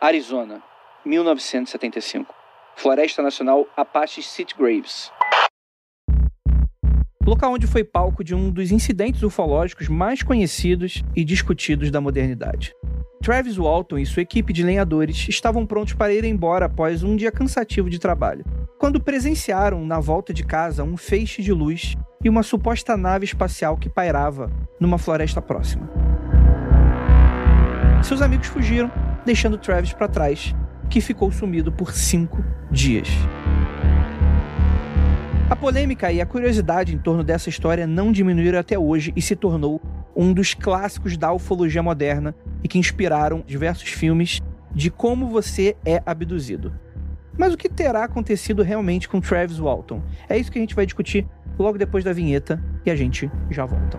Arizona, 1975. Floresta Nacional Apache City Graves. Local onde foi palco de um dos incidentes ufológicos mais conhecidos e discutidos da modernidade. Travis Walton e sua equipe de lenhadores estavam prontos para ir embora após um dia cansativo de trabalho, quando presenciaram na volta de casa um feixe de luz e uma suposta nave espacial que pairava numa floresta próxima. Seus amigos fugiram, deixando Travis para trás, que ficou sumido por cinco dias. A polêmica e a curiosidade em torno dessa história não diminuíram até hoje e se tornou um dos clássicos da ufologia moderna e que inspiraram diversos filmes de como você é abduzido. Mas o que terá acontecido realmente com Travis Walton? É isso que a gente vai discutir logo depois da vinheta e a gente já volta.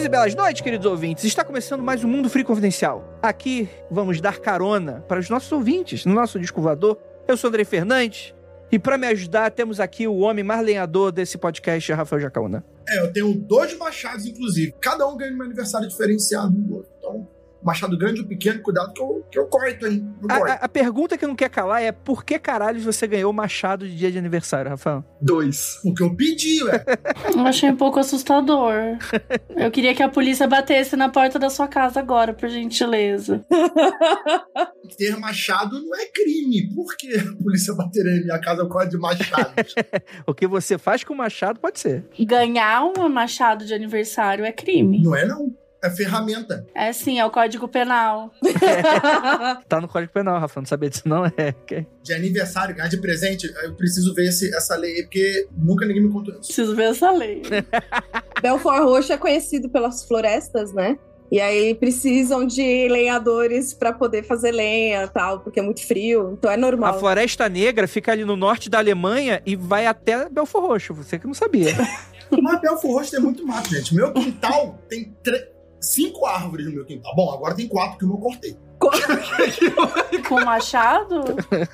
Dias e belas noites, queridos ouvintes. Está começando mais um Mundo Free Confidencial. Aqui vamos dar carona para os nossos ouvintes no nosso disco. Eu sou Andrei Fernandes e para me ajudar temos aqui o homem mais lenhador desse podcast, Rafael Jacaúna. É, eu tenho dois machados, inclusive. Cada um ganha um aniversário diferenciado do outro. Então, machado grande ou pequeno, cuidado que eu, que eu corto, hein? Eu A, corto. a- a pergunta que não quer calar é por que caralho você ganhou machado de dia de aniversário, Rafael? Dois. Porque eu pedi, ué. Eu achei um pouco assustador. Eu queria que a polícia batesse na porta da sua casa agora, por gentileza. Ter machado não é crime. Por que a polícia bateria em minha casa com de machados? O que você faz com o machado pode ser. Ganhar um machado de aniversário é crime. não é, não. É ferramenta. É sim, é o Código Penal. Tá no Código Penal, Rafael. Não sabia disso, não? É. De aniversário, ganhar de presente, eu preciso ver esse, essa lei aí, porque nunca ninguém me contou isso. Preciso ver essa lei. Belfort Roxo é conhecido pelas florestas, né? E aí precisam de lenhadores pra poder fazer lenha e tal, porque é muito frio, então é A normal. Floresta Negra fica ali no norte da Alemanha e vai até Belfor Roxo. Você que não sabia. Mas Belfort Roxo tem muito mato, gente. Meu quintal tem tre- cinco árvores no meu quintal. Bom, agora tem quatro que eu não cortei. Com machado?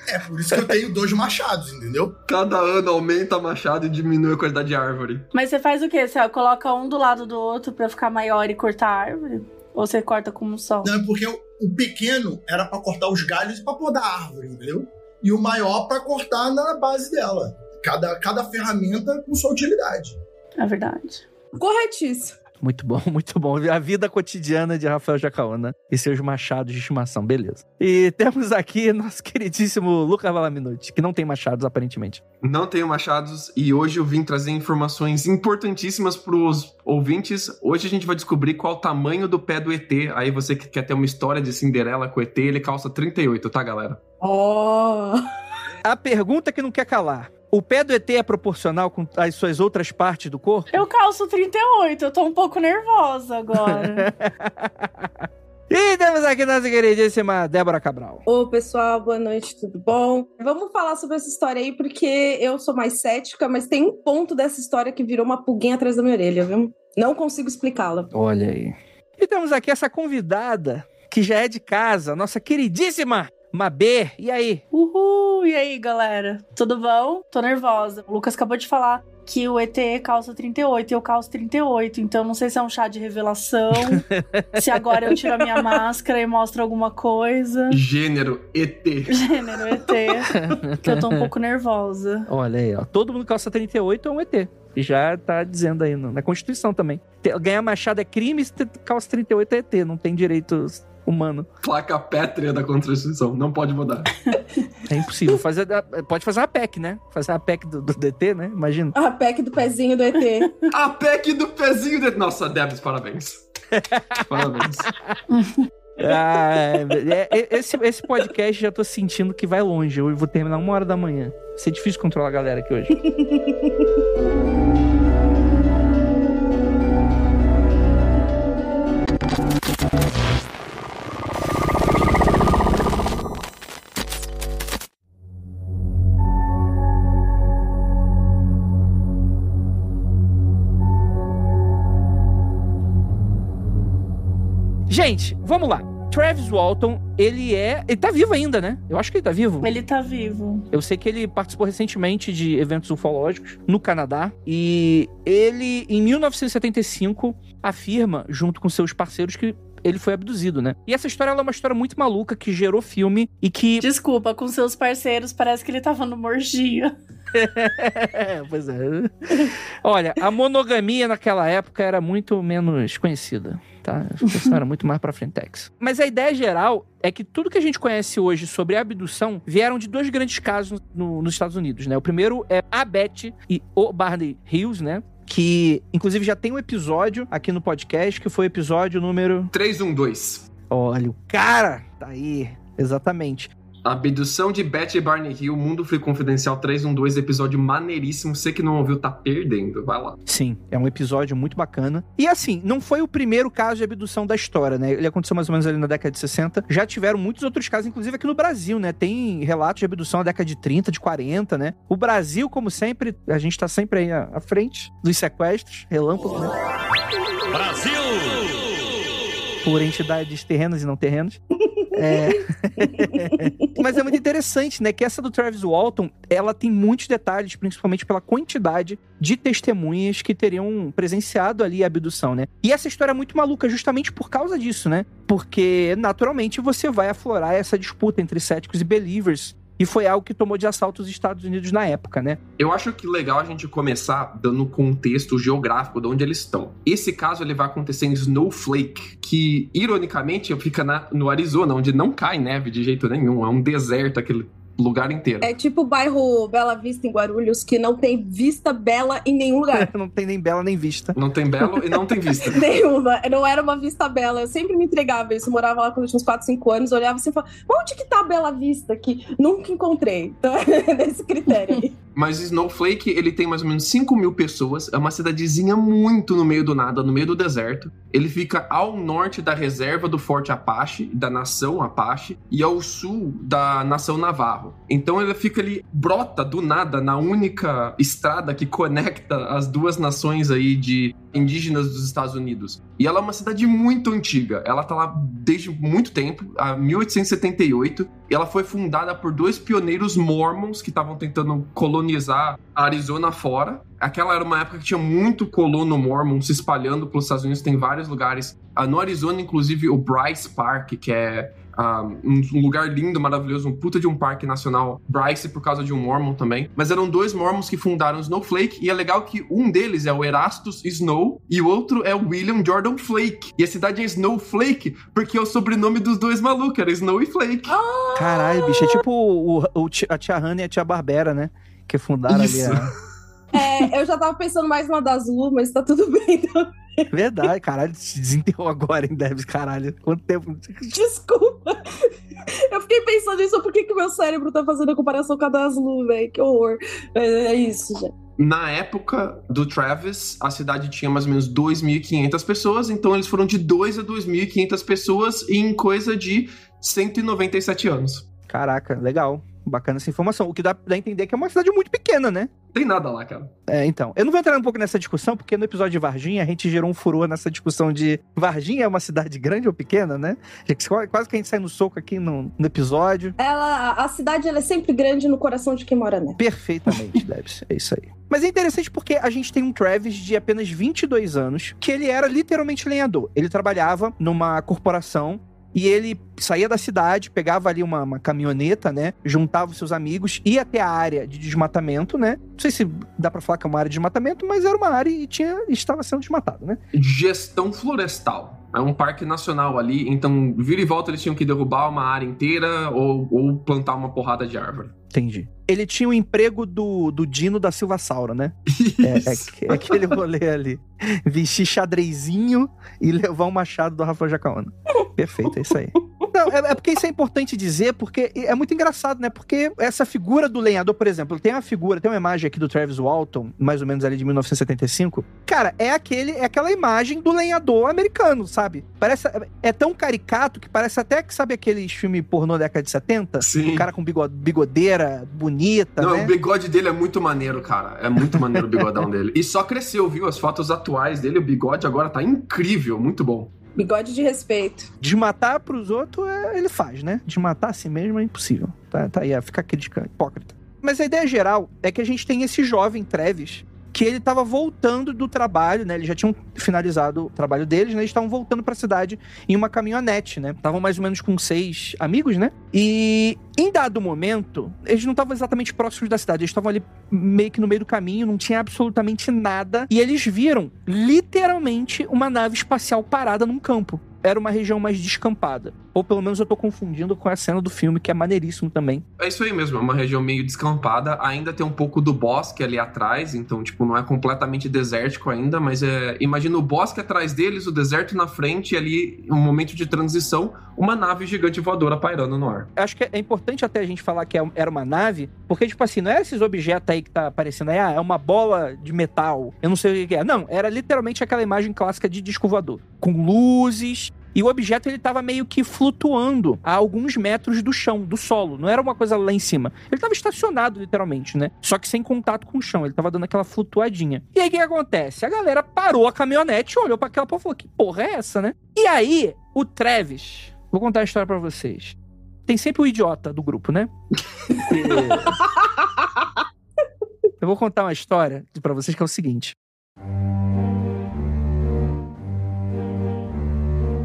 É por isso que eu tenho dois machados, entendeu? Cada ano aumenta a machado e diminui a quantidade de árvore. Mas você faz o quê? Você coloca um do lado do outro pra ficar maior e cortar a árvore? Ou você corta com um só? Não, é porque o, o pequeno era pra cortar os galhos pra podar a árvore, entendeu? E o maior pra cortar na base dela. Cada, cada ferramenta com sua utilidade. É verdade. Corretíssimo. Muito bom, muito bom. A vida cotidiana de Rafael Jacaúna e seus machados de estimação, beleza. E temos aqui nosso queridíssimo Lucas Valaminuti, que não tem machados, aparentemente. Não tenho machados e hoje eu vim trazer informações importantíssimas pros ouvintes. Hoje a gente vai descobrir qual o tamanho do pé do ET. Aí você que quer ter uma história de Cinderela com o ET, ele calça 38, tá, galera? Oh. A pergunta que não quer calar. O pé do ET é proporcional com as suas outras partes do corpo? Eu calço 38, eu tô um pouco nervosa agora. E temos aqui nossa queridíssima Débora Cabral. Ô, pessoal, boa noite, tudo bom? Vamos falar sobre essa história aí, porque eu sou mais cética, mas tem um ponto dessa história que virou uma pulguinha atrás da minha orelha, viu? Não consigo explicá-la. Olha aí. E temos aqui essa convidada, que já é de casa, nossa queridíssima Mabê. E aí? Uhul! E aí, galera? Tudo bom? Tô nervosa. O Lucas acabou de falar que o ET calça 38 e eu calço 38, então não sei se é um chá de revelação, se agora eu tiro a minha máscara e mostro alguma coisa. Gênero ET. Gênero ET, que eu tô um pouco nervosa. Olha aí, ó. Todo mundo que calça 38 é um ET. E já tá dizendo aí na Constituição também. Ganhar machado é crime, calça 38 é ET. Não tem direito humano. Placa pétrea da Constituição, não pode mudar. É impossível. Fazer, pode fazer uma PEC, né? Fazer a PEC do, do DT, né? Imagina. A PEC do pezinho do ET. A PEC do pezinho do... Nossa, Debs, parabéns. parabéns. Ah, é, é, esse, esse podcast já tô sentindo que vai longe. Eu vou terminar uma hora da manhã. Vai ser difícil controlar a galera aqui hoje. Gente, vamos lá. Travis Walton, ele é. Ele tá vivo ainda, né? Eu acho que ele tá vivo. Ele tá vivo. Eu sei que ele participou recentemente de eventos ufológicos no Canadá. E ele, em 1975, afirma, junto com seus parceiros, que ele foi abduzido, né? E essa história é uma história muito maluca que gerou filme e que. Desculpa, com seus parceiros parece que ele tava no morgia. pois é. Olha, a monogamia naquela época era muito menos conhecida tá? Era muito mais pra frentex. Mas a ideia geral é que tudo que a gente conhece hoje sobre abdução vieram de dois grandes casos no, nos Estados Unidos, né? O primeiro é a Beth e o Barney Hills, né? Que, inclusive, já tem um episódio aqui no podcast, que foi o episódio número... 312. Olha, o cara tá aí. Exatamente. Abdução de Betty Barney Hill, Mundo Free Confidencial 312, episódio maneiríssimo. Você que não ouviu, tá perdendo. Vai lá. Sim, é um episódio muito bacana. E assim, não foi o primeiro caso de abdução da história, né? Ele aconteceu mais ou menos ali na década de 60. Já tiveram muitos outros casos, inclusive aqui no Brasil, né? Tem relatos de abdução na década de 30, de 40, né? O Brasil, como sempre, a gente tá sempre aí à frente dos sequestros, relâmpago, né? Brasil! Por entidades terrenas e não terrenos. É... Mas é muito interessante, né? Que essa do Travis Walton, ela tem muitos detalhes, principalmente pela quantidade de testemunhas que teriam presenciado ali a abdução, né? E essa história é muito maluca justamente por causa disso, né? Porque, naturalmente, você vai aflorar essa disputa entre céticos e believers e foi algo que tomou de assalto os Estados Unidos na época, né? Eu acho que legal a gente começar dando contexto geográfico de onde eles estão. Esse caso ele vai acontecer em Snowflake, que ironicamente fica na, no Arizona, onde não cai neve de jeito nenhum, é um deserto aquele lugar inteiro. É tipo o bairro Bela Vista em Guarulhos, que não tem vista bela em nenhum lugar. não tem nem bela nem vista. Não tem belo e não tem vista. Nenhuma. Não era uma vista bela. Eu sempre me entregava isso. Eu morava lá quando eu tinha uns 4, 5 anos, olhava assim e falava, onde que tá a Bela Vista aqui? Nunca encontrei. Então, é nesse critério aí. Mas Snowflake, ele tem mais ou menos 5 mil pessoas. É uma cidadezinha muito no meio do nada, no meio do deserto. Ele fica ao norte da reserva do Forte Apache, da nação Apache, e ao sul da nação Navarro. Então ele fica ali, brota do nada na única estrada que conecta as duas nações aí de indígenas dos Estados Unidos. E ela é uma cidade muito antiga. Ela tá lá desde muito tempo, a 1878. E ela foi fundada por dois pioneiros mormons que estavam tentando colonizar a Arizona fora. Aquela era uma época que tinha muito colono mormon se espalhando pelos Estados Unidos, tem vários lugares. Ah, no Arizona, inclusive, o Bryce Park, que é um, lugar lindo, maravilhoso, um puta de um parque nacional, Bryce, por causa de um Mormon também. Mas eram dois Mormons que fundaram Snowflake, e é legal que um deles é o Erastus Snow e o outro é o William Jordan Flake. E a cidade é Snowflake porque é o sobrenome dos dois malucos, era Snow e Flake. Ah! Caralho, bicho, é tipo o, o, a tia Hannah e a tia Barbera, né? Que fundaram Isso. ali a... É, eu já tava pensando mais no da Azul, mas tá tudo bem também. Verdade, caralho, se desenterrou agora, hein, Debs, caralho. Quanto tempo? Desculpa. Eu fiquei pensando nisso, por que, que meu cérebro tá fazendo a comparação com a das Lu, velho? Que horror. É, é isso, já. Na época do Travis, a cidade tinha mais ou menos 2.500 pessoas, então eles foram de 2 a 2.500 pessoas em coisa de 197 anos. Caraca, legal. Bacana essa informação. O que dá pra entender que é uma cidade muito pequena, né? Tem nada lá, cara. É, então. Eu não vou entrar um pouco nessa discussão, porque no episódio de Varginha a gente gerou um furor nessa discussão de Varginha é uma cidade grande ou pequena, né? Quase que a gente sai no soco aqui no, no episódio. Ela, a cidade ela é sempre grande no coração de quem mora nela. Perfeitamente, Debs. É isso aí. Mas é interessante porque a gente tem um Travis de apenas 22 anos, que ele era literalmente lenhador. Ele trabalhava numa corporação e ele saía da cidade, pegava ali uma, uma, caminhoneta, né? Juntava os seus amigos, ia até a área de desmatamento, né? Não sei se dá pra falar que é uma área de desmatamento, mas era uma área e tinha, estava sendo desmatado, né? Gestão florestal. é um parque nacional ali, então vira e volta eles tinham que derrubar uma área inteira ou, ou plantar uma porrada de árvore. Entendi. Ele tinha o emprego do, do Dino da Silva Saura, né? É, é, é aquele rolê ali. Vestir xadrezinho e levar o machado do Rafael Jacaona. Perfeito, é isso aí. Não, é, é, porque isso é importante dizer, porque é muito engraçado, né? Porque essa figura do lenhador, por exemplo, tem uma figura, tem uma imagem aqui do Travis Walton, mais ou menos ali de 1975. Cara, é aquele, é aquela imagem do lenhador americano, sabe? Parece é tão caricato que parece até que sabe aqueles filmes pornô da década de 70? Sim. O cara com bigode, bigodeira bonita, Não, né? o bigode dele é muito maneiro, cara. É muito maneiro o bigodão dele. E só cresceu, viu? As fotos atuais dele, o bigode agora tá incrível, muito bom. Bigode de respeito. Desmatar pros outros, é, ele faz, né? Desmatar a si mesmo é impossível. Tá, tá aí, fica crítica, hipócrita. Mas a ideia geral é que a gente tem esse jovem Treves que ele estava voltando do trabalho, né? Eles já tinham finalizado o trabalho deles, né? Eles estavam voltando para a cidade em uma caminhonete, né? Estavam mais ou menos com seis amigos, né? E em dado momento, eles não estavam exatamente próximos da cidade, eles estavam ali meio que no meio do caminho, não tinha absolutamente nada, e eles viram literalmente uma nave espacial parada num campo era uma região mais descampada. Ou pelo menos eu tô confundindo com a cena do filme, que é maneiríssimo também. É isso aí mesmo, é uma região meio descampada. Ainda tem um pouco do bosque ali atrás, então, tipo, não é completamente desértico ainda, mas é. Imagina o bosque atrás deles, o deserto na frente, e ali, um momento de transição, uma nave gigante voadora pairando no ar. Acho que é importante até a gente falar que é era uma nave, porque, tipo assim, não é esses objetos aí que tá aparecendo aí, ah, é uma bola de metal, eu não sei o que é. Não, era literalmente aquela imagem clássica de disco voador, com luzes, e o objeto ele estava meio que flutuando a alguns metros do chão, do solo. Não era uma coisa lá em cima. Ele estava estacionado, literalmente, né? Só que sem contato com o chão. Ele estava dando aquela flutuadinha. E aí o que, acontece? A galera parou a caminhonete, olhou para aquela porra e falou: que porra é essa, né? E aí, o Travis. Vou contar a história para vocês. Tem sempre o idiota do grupo, né? Eu vou contar uma história para vocês que é o seguinte.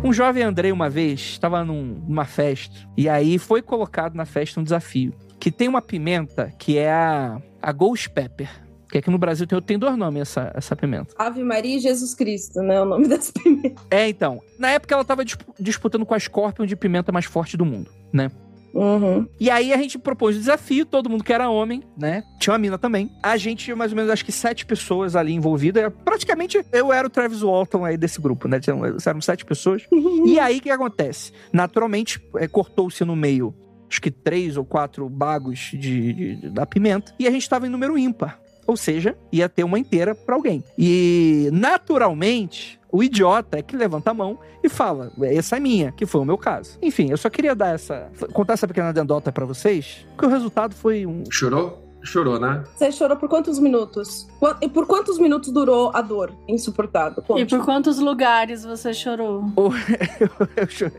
Um jovem Andrei, uma vez, estava num, numa festa, e aí foi colocado na festa um desafio. Que tem uma pimenta que é a, a Ghost Pepper. Que aqui no Brasil tem, tem dois nomes essa, essa pimenta. Ave Maria e Jesus Cristo, né? O nome dessa pimenta. É, então. Na época ela estava disputando com a Scorpion de pimenta mais forte do mundo, né? Uhum. E aí a gente propôs o desafio, todo mundo que era homem, né? Tinha uma mina também. A gente tinha mais ou menos, acho que sete pessoas ali envolvidas. Praticamente eu era o Travis Walton aí desse grupo, né? Eram sete pessoas. e aí o que acontece? Naturalmente, é, cortou-se no meio, acho que três ou quatro bagos de, de da pimenta. E a gente estava em número ímpar. Ou seja, ia ter uma inteira para alguém. E naturalmente, o idiota é que levanta a mão e fala: essa é minha, que foi o meu caso. Enfim, eu só queria dar essa. contar essa pequena anedota para vocês, porque o resultado foi um. Chorou? Chorou, né? Você chorou por quantos minutos? E por quantos minutos durou a dor insuportável? Conte. E por quantos lugares você chorou?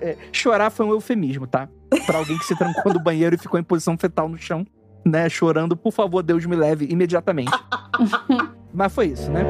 É, chorar foi um eufemismo, tá? Pra alguém que se trancou no banheiro e ficou em posição fetal no chão, né? Chorando, por favor, Deus me leve imediatamente. Mas foi isso, né?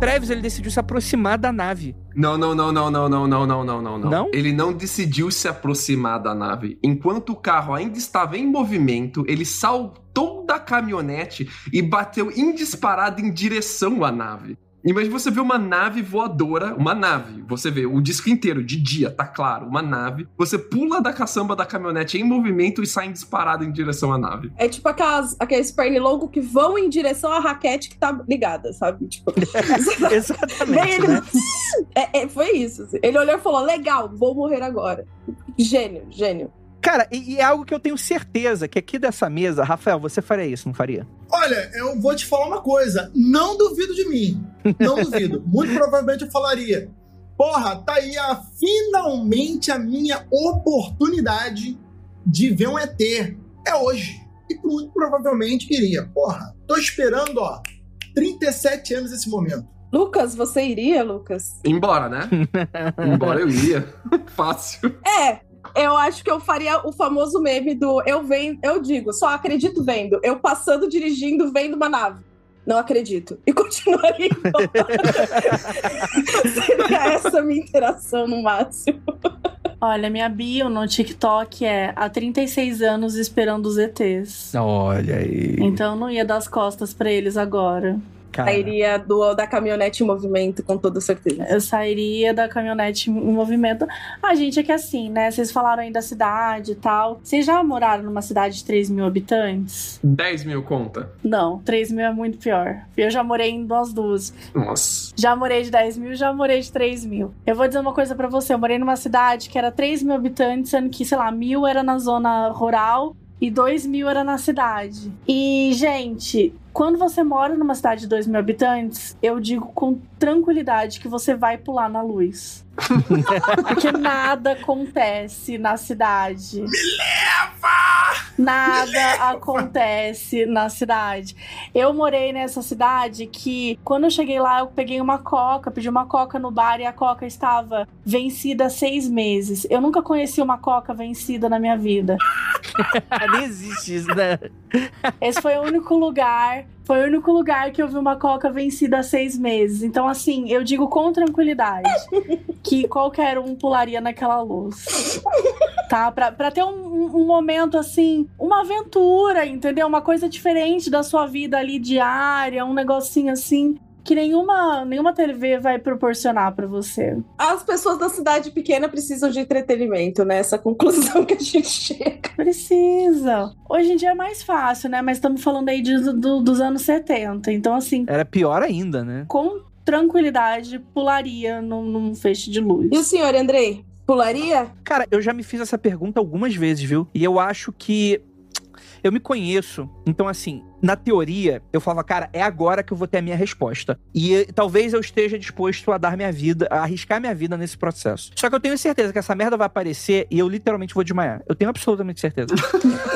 Travis ele decidiu se aproximar da nave. Não, não, não, não, não, não, não, não, não, não, não. Ele não decidiu se aproximar da nave. Enquanto o carro ainda estava em movimento, ele saltou da caminhonete e bateu indisparado em direção à nave. Imagina você ver uma nave voadora, uma nave, você vê o disco inteiro, de dia, tá claro, uma nave. Você pula da caçamba da caminhonete em movimento e sai disparado em direção à nave. É tipo aquelas, aqueles pernilongos que vão em direção à raquete que tá ligada, sabe? Tipo, Exatamente. Ele... Né? É, é, foi isso. Assim. Ele olhou e falou: legal, vou morrer agora. Gênio, gênio. Cara, e, e, é algo que eu tenho certeza que aqui dessa mesa, Rafael, você faria isso, não faria? Olha, eu vou te falar uma coisa. Não duvido de mim. Não duvido. Muito provavelmente eu falaria. Porra, tá aí a, finalmente a minha oportunidade de ver um ET. É hoje. E muito provavelmente iria. Porra, tô esperando, ó, 37 anos esse momento. Lucas, você iria, Lucas? Embora, né? Embora eu iria. Fácil. É, eu acho que eu faria o famoso meme do eu vendo, eu digo, só acredito vendo. Eu passando, dirigindo, vendo uma nave. Não acredito. E continuaria Seria essa a minha interação no máximo. Olha, minha bio no TikTok é há 36 anos esperando os ETs. Olha aí. Então eu não ia dar as costas pra eles agora. Cara, Sairia do, da caminhonete em movimento, com toda certeza. Eu sairia da caminhonete em movimento. Ah, gente, é que assim, né? Vocês falaram aí da cidade e tal. Vocês já moraram numa cidade de 3 mil habitantes? 10 mil conta. Não, 3 mil é muito pior. Eu já morei em umas duas. Nossa. Já morei de 10 mil, já morei de 3 mil. Eu vou dizer uma coisa pra você. Eu morei numa cidade que era 3 mil habitantes, sendo que, sei lá, mil era na zona rural e 2 mil era na cidade. E, gente, quando você mora numa cidade de 2 mil habitantes, eu digo com tranquilidade que você vai pular na luz. Porque nada acontece na cidade. Nada acontece na cidade. Eu morei nessa cidade que, quando eu cheguei lá, eu peguei uma coca, pedi uma coca no bar e a coca estava vencida há seis meses. Eu nunca conheci uma coca vencida na minha vida. nem existe isso, né? Esse foi o único lugar. Foi o único lugar que eu vi uma coca vencida há seis meses. Então, assim, eu digo com tranquilidade que qualquer um pularia naquela luz. Tá? Pra, pra ter um, um momento, assim, uma aventura, entendeu? Uma coisa diferente da sua vida ali diária, um negocinho assim. Que nenhuma, nenhuma TV vai proporcionar pra você. As pessoas da cidade pequena precisam de entretenimento, né? Essa conclusão que a gente chega. Precisa. Hoje em dia é mais fácil, né? Mas estamos falando aí de, do- dos anos 70. Então, assim, Era pior ainda, né? com tranquilidade, pularia num, num feixe de luz. E o senhor, Andrei? Pularia? Cara, eu já me fiz essa pergunta algumas vezes, viu? E eu acho que eu me conheço. Então, assim, na teoria, eu falava, cara, é agora que eu vou ter a minha resposta. E eh, talvez eu esteja disposto a dar minha vida, a arriscar minha vida nesse processo. Só que eu tenho certeza que essa merda vai aparecer e eu literalmente vou desmaiar. Eu tenho absolutamente certeza.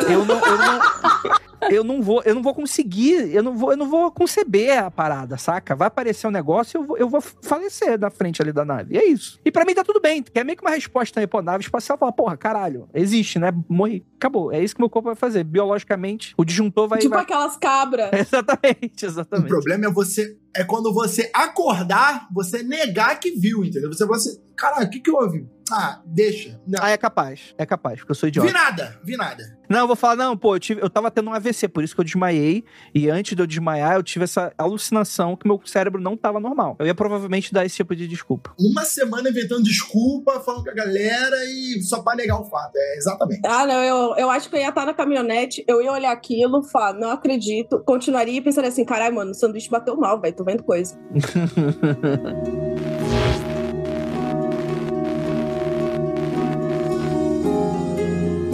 eu não. Eu não eu não vou, eu não vou conseguir, eu não vou, eu não vou conceber a parada, saca? Vai aparecer um negócio e eu vou, eu vou falecer na frente ali da nave. E é isso. E pra mim tá tudo bem, que é meio que uma resposta aí, pô, nave espacial fala, porra, caralho, existe, né? Morri. Acabou. É isso que meu corpo vai fazer. Biologicamente, o disjuntor vai. tipo vai... aquelas cabras. Exatamente, O exatamente. problema é você. É quando você acordar, você negar que viu, entendeu? Você fala assim, caralho, o que que houve? Ah, deixa. Não. Ah, é capaz. É capaz, porque eu sou vi idiota. nada, vi nada. Não, eu vou falar, não, pô, eu, tive, eu tava tendo um AVC, por isso que eu desmaiei. E antes de eu desmaiar, eu tive essa alucinação que meu cérebro não tava normal. Eu ia provavelmente dar esse tipo de desculpa. Uma semana inventando desculpa, falando com a galera e só pra negar o fato. É, exatamente. Ah, não, eu, eu acho que eu ia estar na caminhonete, eu ia olhar aquilo, falar, não acredito, continuaria pensando assim, caralho, mano, o sanduíche bateu mal, velho, tô vendo coisa.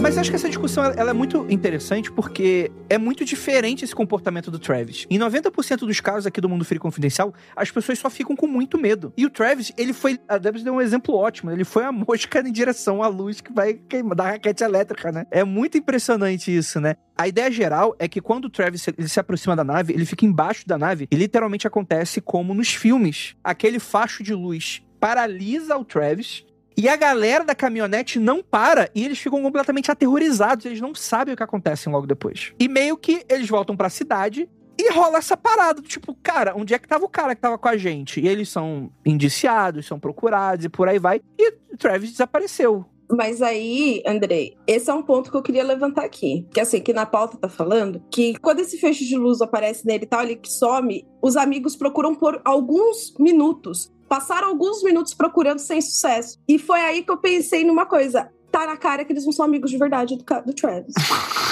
Mas acho que essa discussão ela é muito interessante porque é muito diferente esse comportamento do Travis. Em 90% dos casos aqui do Mundo Free Confidencial, as pessoas só ficam com muito medo. E o Travis, ele foi. A Debs deu um exemplo ótimo. Ele foi a mosca em direção à luz que vai queimar da raquete elétrica, né? É muito impressionante isso, né? A ideia geral é que quando o Travis ele se aproxima da nave, ele fica embaixo da nave e literalmente acontece como nos filmes. Aquele facho de luz paralisa o Travis e a galera da caminhonete não para e eles ficam completamente aterrorizados, eles não sabem o que acontece logo depois. E meio que eles voltam pra cidade e rola essa parada, tipo, cara, onde é que tava o cara que tava com a gente? E eles são indiciados, são procurados e por aí vai. E Travis desapareceu. Mas aí, Andrei, esse é um ponto que eu queria levantar aqui. Que assim, que na pauta tá falando que quando esse feixe de luz aparece nele e tal, ele que some, os amigos procuram por alguns minutos. Passaram alguns minutos procurando sem sucesso. E foi aí que eu pensei numa coisa. Tá na cara que eles não são amigos de verdade do, do Travis.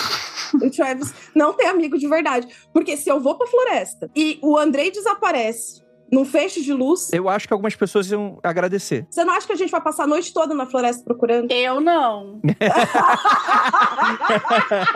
o Travis não tem amigo de verdade. Porque se eu vou pra floresta e o Andrei desaparece num feixe de luz, Eu acho que algumas pessoas iam agradecer. você não acha que a gente vai passar a noite toda na floresta procurando? Eu não.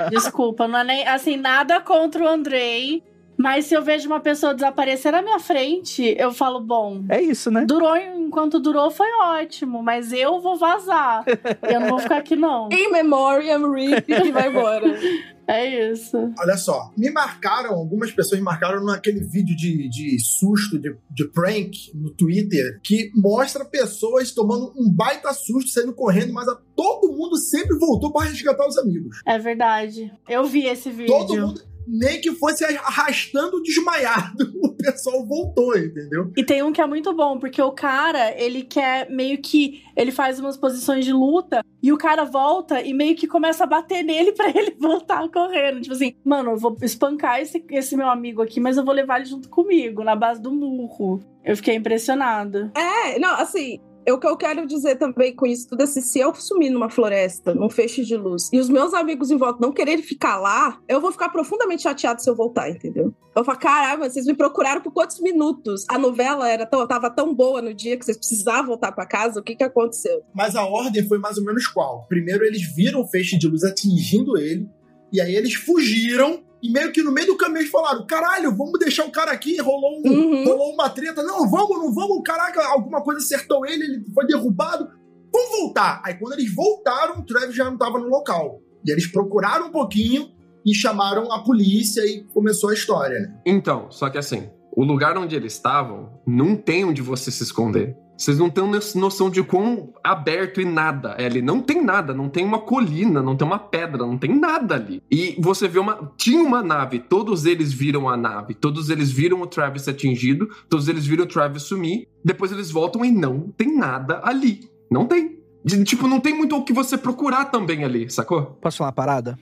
Desculpa, não é nem assim, nada contra o Andrei. Mas se eu vejo uma pessoa desaparecer na minha frente, eu falo, bom, É isso, né? durou enquanto durou foi ótimo, mas eu vou vazar. eu não vou ficar aqui, não. In memoriam, RIP e vai embora. É isso. Olha só, me marcaram, algumas pessoas me marcaram naquele vídeo de, de susto, de, de prank no Twitter, que mostra pessoas tomando um baita susto, saindo correndo, mas a- todo mundo sempre voltou para resgatar os amigos. É verdade. Eu vi esse vídeo. Todo mundo, nem que fosse arrastando desmaiado, o pessoal voltou, entendeu? E tem um que é muito bom, porque o cara, ele quer meio que. Ele faz umas posições de luta e o cara volta e meio que começa a bater nele para ele voltar correndo. Tipo assim, mano, eu vou espancar esse, esse meu amigo aqui, mas eu vou levar ele junto comigo, na base do murro. Eu fiquei impressionada. É, não, assim, o que eu quero dizer também com isso tudo é assim, se eu sumir numa floresta, num feixe de luz, e os meus amigos em volta não quererem ficar lá, eu vou ficar profundamente chateado se eu voltar, entendeu? Eu vou falar, caralho, vocês me procuraram por quantos minutos? A novela era tão, tava tão boa no dia que vocês precisavam voltar para casa, o que que aconteceu? Mas a ordem foi mais ou menos qual? Primeiro eles viram o feixe de luz atingindo ele, e aí eles fugiram e meio que no meio do caminho eles falaram: caralho, vamos deixar o cara aqui, rolou, um, uhum. rolou uma treta. Não, vamos, não vamos, caraca, alguma coisa acertou ele, ele foi derrubado. Vamos voltar. Aí quando eles voltaram, o Travis já não estava no local. E eles procuraram um pouquinho e chamaram a polícia e começou a história, né? Então, só que assim, o lugar onde eles estavam não tem onde você se esconder. Vocês não têm noção de quão aberto e nada é ali. Não tem nada, não tem uma colina, não tem uma pedra, não tem nada ali. E você vê uma. Tinha uma nave, todos eles viram a nave, todos eles viram o Travis atingido, todos eles viram o Travis sumir. Depois eles voltam e não tem nada ali. Não tem. Tipo, não tem muito o que você procurar também ali, sacou? Posso falar uma parada?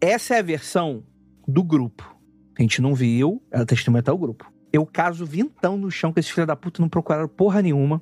Essa é a versão do grupo. A gente não viu, ela testemunha até o grupo. Eu caso vintão no chão que esses filhos da puta não procuraram porra nenhuma.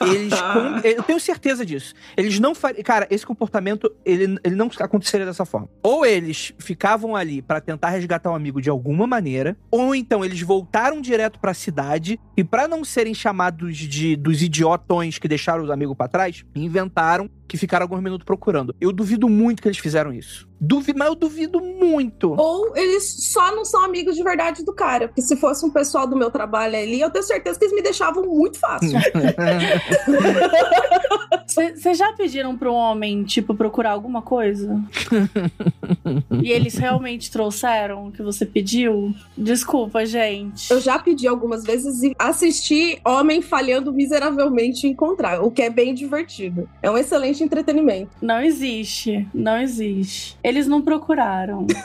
Eles. com... Eu tenho certeza disso. Eles não fariam. Cara, esse comportamento, ele, ele não aconteceria dessa forma. Ou eles ficavam ali para tentar resgatar um amigo de alguma maneira, ou então eles voltaram direto para a cidade e, para não serem chamados de dos idiotões que deixaram os amigos para trás, inventaram que ficaram alguns minutos procurando. Eu duvido muito que eles fizeram isso. Duvido, mas eu duvido muito. Ou eles só não são amigos de verdade do cara. Porque se fosse um pessoal do meu trabalho ali, eu tenho certeza que eles me deixavam muito fácil. Vocês já pediram para um homem, tipo, procurar alguma coisa? e eles realmente trouxeram o que você pediu? Desculpa, gente. Eu já pedi algumas vezes e assisti homem falhando miseravelmente em encontrar, o que é bem divertido. É um excelente entretenimento. Não existe. Não existe. Eles não procuraram.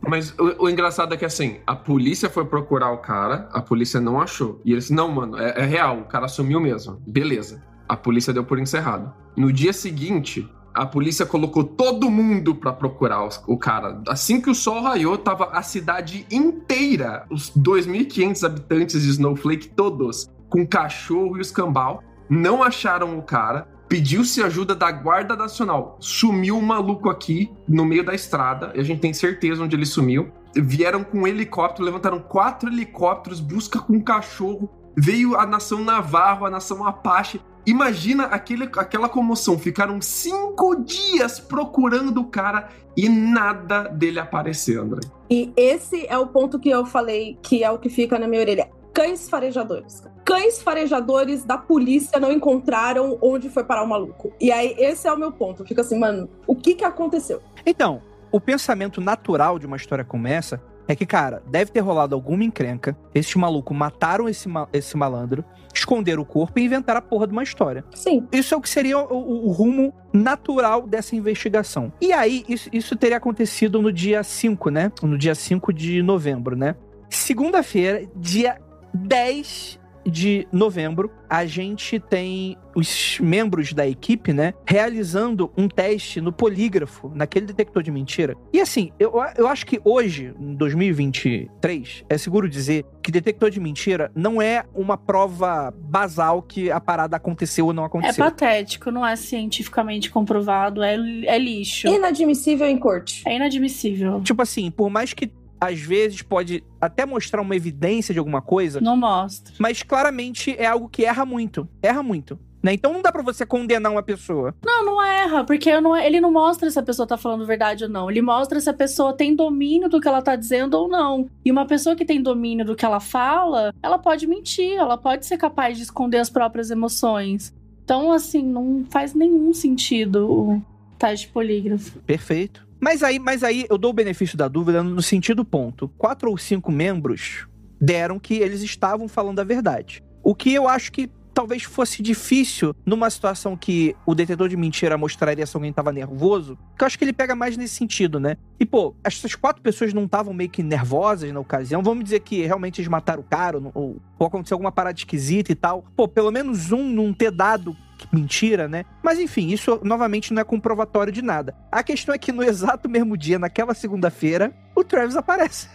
Mas o, o, engraçado é que assim, a polícia foi procurar o cara, a polícia não achou. E eles, não, mano, é, é real, o cara sumiu mesmo. Beleza. A polícia deu por encerrado. No dia seguinte, a polícia colocou todo mundo para procurar o cara. Assim que o sol raiou, tava a cidade inteira, os 2.500 habitantes de Snowflake todos, com cachorro e os cambal, não acharam o cara. Pediu-se ajuda da Guarda Nacional. Sumiu um maluco aqui no meio da estrada, a gente tem certeza onde ele sumiu. Vieram com um helicóptero, levantaram quatro helicópteros, busca com um cachorro. Veio a nação Navarro, a nação Apache, Imagina aquele, aquela comoção. Ficaram cinco dias procurando o cara e nada dele aparecer, André. E esse é o ponto que eu falei que é o que fica na minha orelha. Cães farejadores. Cães farejadores da polícia não encontraram onde foi parar o maluco. E aí, esse é o meu ponto. Fica assim, mano, o que que aconteceu? Então, o pensamento natural de uma história como essa é que, cara, deve ter rolado alguma encrenca. Esses malucos mataram esse, ma esse malandro, esconderam o corpo e inventaram a porra de uma história. Sim. Isso é o que seria o, o, o rumo natural dessa investigação. E aí, isso, isso teria acontecido no dia 5, né? No dia 5 de novembro, né? Segunda-feira, dia 10 de novembro, a gente tem os membros da equipe, né, realizando um teste no polígrafo, naquele detector de mentira. E assim, eu, eu acho que hoje, em 2023, é seguro dizer que detector de mentira não é uma prova basal que a parada aconteceu ou não aconteceu. É patético, não é cientificamente comprovado, é, é lixo. Inadmissível em corte. É inadmissível. Tipo assim, por mais que às vezes pode até mostrar uma evidência de alguma coisa. Não mostra. Mas claramente é algo que erra muito. Erra muito. Né? Então não dá para você condenar uma pessoa. Não, não erra, porque não é, ele não mostra se a pessoa tá falando verdade ou não. Ele mostra se a pessoa tem domínio do que ela tá dizendo ou não. E uma pessoa que tem domínio do que ela fala, ela pode mentir, ela pode ser capaz de esconder as próprias emoções. Então, assim, não faz nenhum sentido o teste polígrafo. Perfeito. Mas aí, mas aí eu dou o benefício da dúvida no sentido ponto. Quatro ou cinco membros deram que eles estavam falando a verdade. O que eu acho que talvez fosse difícil numa situação que o detetor de mentira mostraria se alguém tava nervoso, que eu acho que ele pega mais nesse sentido, né? E, pô, essas quatro pessoas não estavam meio que nervosas na ocasião. Vamos dizer que realmente eles mataram o cara, ou, ou aconteceu alguma parada esquisita e tal. Pô, pelo menos um não ter dado mentira, né? Mas enfim, isso novamente não é comprovatório de nada. A questão é que no exato mesmo dia, naquela segunda-feira, o Travis aparece.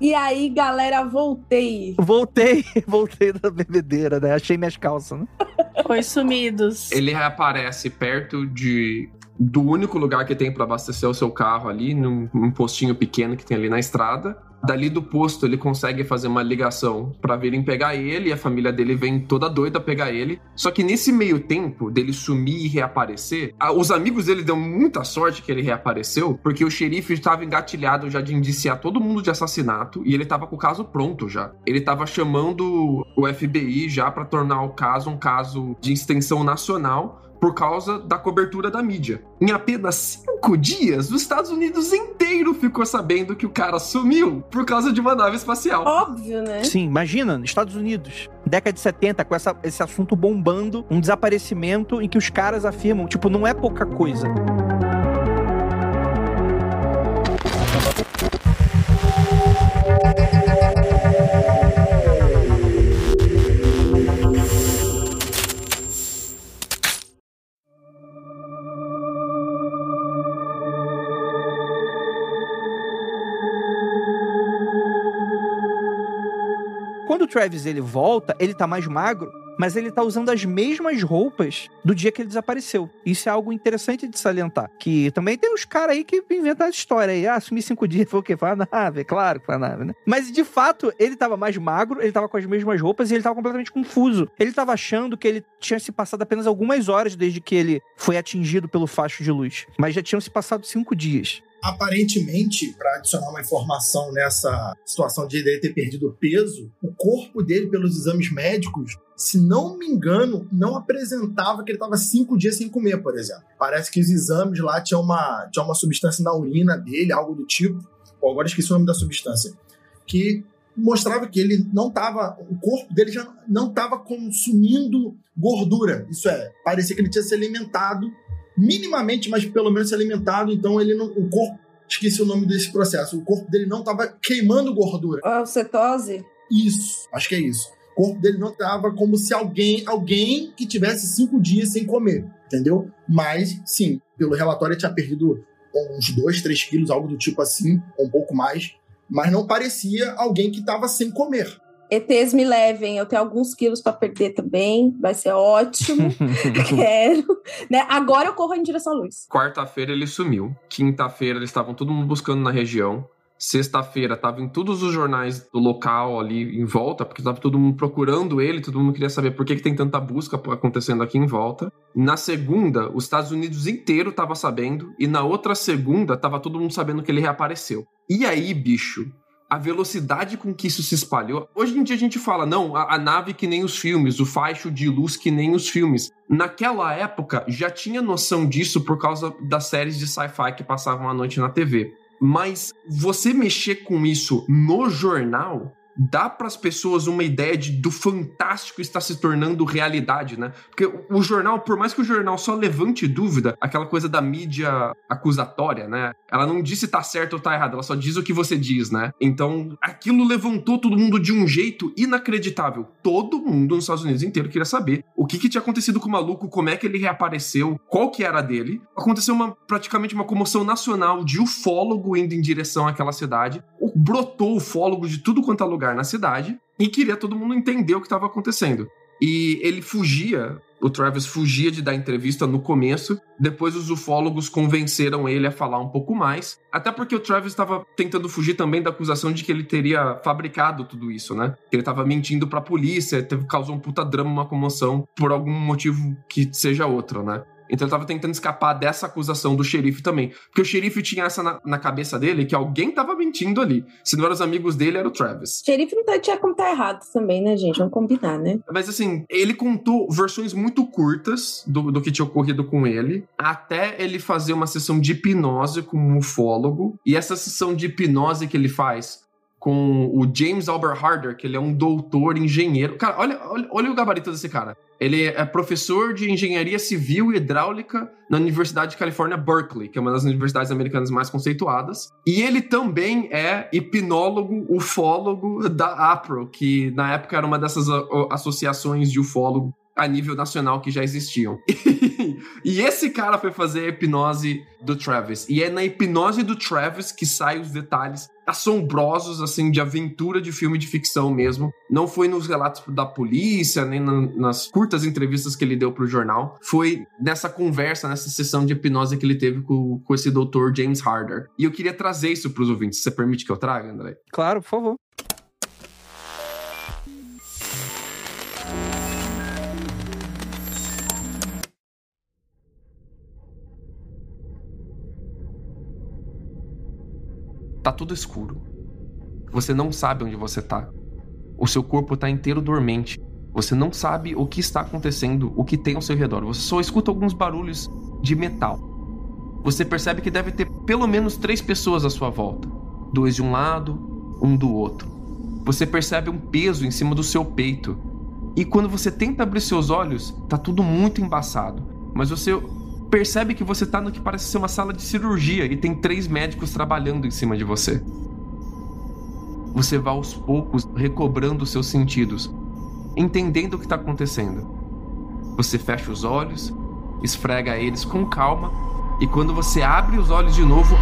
E aí, galera, voltei. Voltei, voltei da bebedeira, né? Achei minhas calças, né? Foi sumidos. Ele reaparece perto de do único lugar que tem para abastecer o seu carro ali, num, num postinho pequeno que tem ali na estrada. Dali do posto, ele consegue fazer uma ligação para virem pegar ele e a família dele vem toda doida pegar ele. Só que nesse meio tempo dele sumir e reaparecer, os amigos dele dão muita sorte que ele reapareceu, porque o xerife estava engatilhado já de indiciar todo mundo de assassinato e ele estava com o caso pronto já. Ele estava chamando o FBI já para tornar o caso um caso de extensão nacional por causa da cobertura da mídia. Em apenas cinco dias, os Estados Unidos inteiro ficou sabendo que o cara sumiu por causa de uma nave espacial. Óbvio, né? Sim, imagina, Estados Unidos, década de 70, com essa, esse assunto bombando, um desaparecimento em que os caras afirmam, tipo, não é pouca coisa. Travis ele volta, ele tá mais magro, mas ele tá usando as mesmas roupas do dia que ele desapareceu. Isso é algo interessante de salientar. Que também tem uns caras aí que inventam a história aí. Ah, sumi cinco dias, foi o quê? Foi a nave, claro que foi a nave, né? Mas de fato, ele tava mais magro, ele tava com as mesmas roupas e ele tava completamente confuso. Ele tava achando que ele tinha se passado apenas algumas horas desde que ele foi atingido pelo facho de luz. Mas já tinham se passado cinco dias aparentemente, para adicionar uma informação nessa situação de ele ter perdido peso, o corpo dele, pelos exames médicos, se não me engano, não apresentava que ele estava cinco dias sem comer, por exemplo. Parece que os exames lá tinham uma, tinha uma substância na urina dele, algo do tipo. Ou agora esqueci o nome da substância. Que mostrava que ele não estava, o corpo dele já não estava consumindo gordura. Isso é, parecia que ele tinha se alimentado minimamente, mas pelo menos se alimentado, então ele não, o corpo, esqueci o nome desse processo, o corpo dele não estava queimando gordura. A cetose? Isso, acho que é isso. O corpo dele não estava como se alguém, alguém que tivesse cinco dias sem comer, entendeu? Mas, sim, pelo relatório ele tinha perdido uns dois, três quilos, algo do tipo assim, ou um pouco mais, mas não parecia alguém que estava sem comer. ETs me levem, eu tenho alguns quilos para perder também, vai ser ótimo. Quero. Né? Agora eu corro em direção à luz. Quarta-feira ele sumiu. Quinta-feira eles estavam todo mundo buscando na região. Sexta-feira estava em todos os jornais do local ali em volta, porque estava todo mundo procurando ele, todo mundo queria saber por que, que tem tanta busca acontecendo aqui em volta. Na segunda, os Estados Unidos inteiro estava sabendo, e na outra segunda, estava todo mundo sabendo que ele reapareceu. E aí, bicho, a velocidade com que isso se espalhou. Hoje em dia a gente fala, não, a, a, nave que nem os filmes, o faixo de luz que nem os filmes. Naquela época já tinha noção disso por causa das séries de sci-fi que passavam à noite na TV. Mas você mexer com isso no jornal dá para as pessoas uma ideia de, do fantástico estar se tornando realidade, né? Porque o, o, jornal, por mais que o jornal só levante dúvida, aquela coisa da mídia acusatória, né? Ela não diz se tá certo ou tá errado, ela só diz o que você diz, né? Então, aquilo levantou todo mundo de um jeito inacreditável. Todo mundo nos Estados Unidos inteiro queria saber o que, que tinha acontecido com o maluco, como é que ele reapareceu, qual que era dele. Aconteceu uma, praticamente uma comoção nacional de ufólogo indo em direção àquela cidade. Brotou ufólogo de tudo quanto é lugar na cidade e queria todo mundo entender o que estava acontecendo. E ele fugia, o Travis fugia de dar entrevista no começo, depois os ufólogos convenceram ele a falar um pouco mais, até porque o Travis estava tentando fugir também da acusação de que ele teria fabricado tudo isso, né? Que ele estava mentindo para a polícia, teve, causou um puta drama, uma comoção, por algum motivo que seja outro, né? Então ele tava tentando escapar dessa acusação do xerife também. Porque o xerife tinha essa na, na cabeça dele que alguém tava mentindo ali. Se não eram os amigos dele, era o Travis. O xerife não tá, tinha como tá errado também, né, gente? Vamos combinar, né? Mas assim, ele contou versões muito curtas do, do que tinha ocorrido com ele, até ele fazer uma sessão de hipnose com um ufólogo. E essa sessão de hipnose que ele faz com o James Albert Harder, que ele é um doutor engenheiro. Cara, olha, olha, olha o gabarito desse cara. Ele é professor de engenharia civil e hidráulica na Universidade de Califórnia, Berkeley, que é uma das universidades americanas mais conceituadas. E ele também é hipnólogo, ufólogo da APRO, que na época era uma dessas associações de ufólogo a nível nacional que já existiam. e esse cara foi fazer a hipnose do Travis. E é na hipnose do Travis que saem os detalhes assombrosos, assim, de aventura de filme de ficção mesmo. Não foi nos relatos da polícia, nem na, nas curtas entrevistas que ele deu pro jornal. Foi nessa conversa, nessa sessão de hipnose que ele teve com, com esse doutor James Harder. E eu queria trazer isso pros ouvintes. Você permite que eu traga, André? Claro, por favor. Tá tudo escuro. Você não sabe onde você tá. O seu corpo tá inteiro dormente. Você não sabe o que está acontecendo, o que tem ao seu redor. Você só escuta alguns barulhos de metal. Você percebe que deve ter pelo menos três pessoas à sua volta: dois de um lado, um do outro. Você percebe um peso em cima do seu peito. E quando você tenta abrir seus olhos, tá tudo muito embaçado. Mas você percebe que você tá no que parece ser uma sala de cirurgia e tem três médicos trabalhando em cima de você. Você vai aos poucos recobrando seus sentidos, entendendo o que está acontecendo. Você fecha os olhos, esfrega eles com calma e quando você abre os olhos de novo,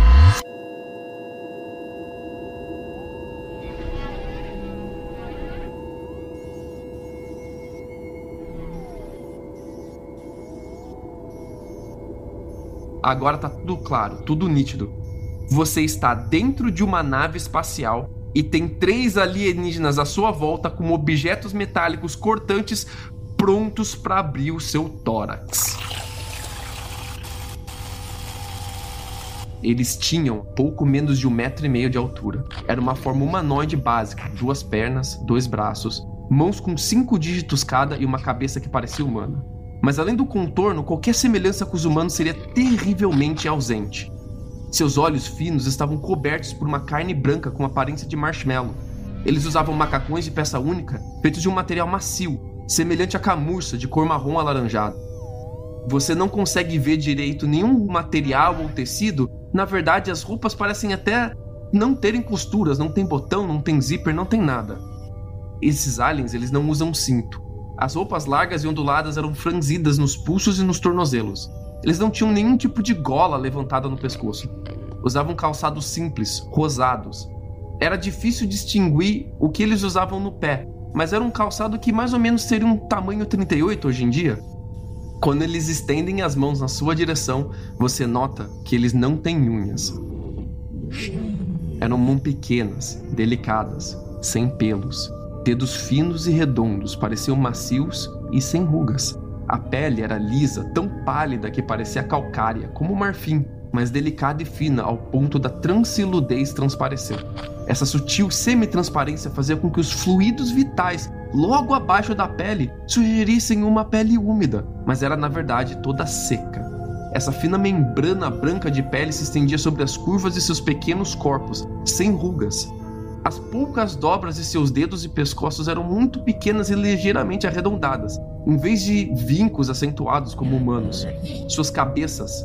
Agora tá tudo claro, tudo nítido. Você está dentro de uma nave espacial e tem três alienígenas à sua volta com objetos metálicos cortantes prontos para abrir o seu tórax. Eles tinham pouco menos de um metro e meio de altura. Era uma forma humanoide básica: duas pernas, dois braços, mãos com cinco dígitos cada e uma cabeça que parecia humana. Mas além do contorno, qualquer semelhança com os humanos seria terrivelmente ausente. Seus olhos finos estavam cobertos por uma carne branca com aparência de marshmallow. Eles usavam macacões de peça única, feitos de um material macio, semelhante a camurça de cor marrom alaranjado. Você não consegue ver direito nenhum material ou tecido, na verdade as roupas parecem até não terem costuras, não tem botão, não tem zíper, não tem nada. Esses aliens, eles não usam cinto. As roupas largas e onduladas eram franzidas nos pulsos e nos tornozelos. Eles não tinham nenhum tipo de gola levantada no pescoço. Usavam calçados simples, rosados. Era difícil distinguir o que eles usavam no pé, mas era um calçado que mais ou menos seria um tamanho 38 hoje em dia. Quando eles estendem as mãos na sua direção, você nota que eles não têm unhas. Eram mãos pequenas, delicadas, sem pelos. Dedos finos e redondos pareciam macios e sem rugas. A pele era lisa, tão pálida que parecia calcária, como marfim, mas delicada e fina ao ponto da transiludez transparecer. Essa sutil semi-transparência fazia com que os fluidos vitais logo abaixo da pele sugerissem uma pele úmida, mas era na verdade toda seca. Essa fina membrana branca de pele se estendia sobre as curvas de seus pequenos corpos, sem rugas, as poucas dobras de seus dedos e pescoços eram muito pequenas e ligeiramente arredondadas, em vez de vincos acentuados como humanos. Suas cabeças,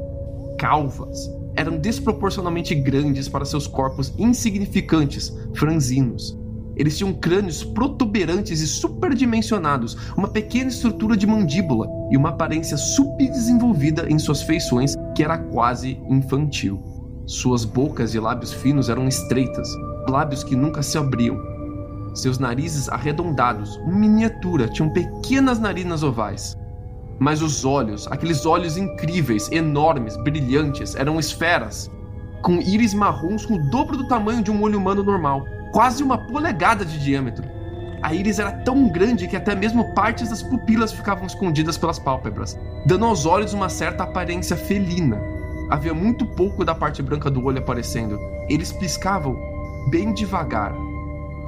calvas, eram desproporcionalmente grandes para seus corpos insignificantes, franzinos. Eles tinham crânios protuberantes e superdimensionados, uma pequena estrutura de mandíbula e uma aparência subdesenvolvida em suas feições que era quase infantil. Suas bocas e lábios finos eram estreitas, lábios que nunca se abriam. Seus narizes arredondados, miniatura, tinham pequenas narinas ovais. Mas os olhos, aqueles olhos incríveis, enormes, brilhantes, eram esferas, com íris marrons com o dobro do tamanho de um olho humano normal, quase uma polegada de diâmetro. A íris era tão grande que até mesmo partes das pupilas ficavam escondidas pelas pálpebras, dando aos olhos uma certa aparência felina. Havia muito pouco da parte branca do olho aparecendo. Eles piscavam bem devagar.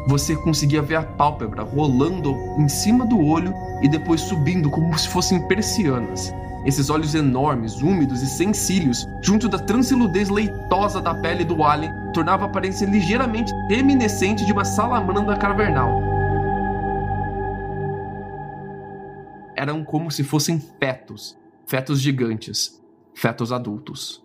Você conseguia ver a pálpebra rolando em cima do olho e depois subindo como se fossem persianas. Esses olhos enormes, úmidos e sem cílios, junto da transiludez leitosa da pele do alien, tornava a aparência ligeiramente reminiscente de uma salamandra cavernal. Eram como se fossem fetos, fetos gigantes, fetos adultos.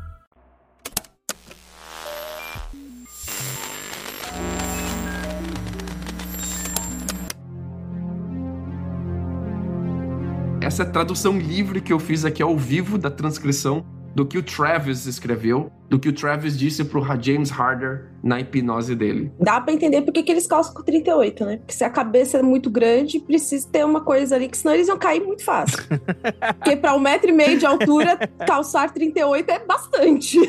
Essa é a tradução livre que eu fiz aqui ao vivo da transcrição do que o Travis escreveu, do que o Travis disse pro James Harder na hipnose dele. Dá pra entender porque que eles calçam com 38, né? Porque se a cabeça é muito grande, precisa ter uma coisa ali, que senão eles iam cair muito fácil. porque pra um metro e meio de altura, calçar 38 é bastante.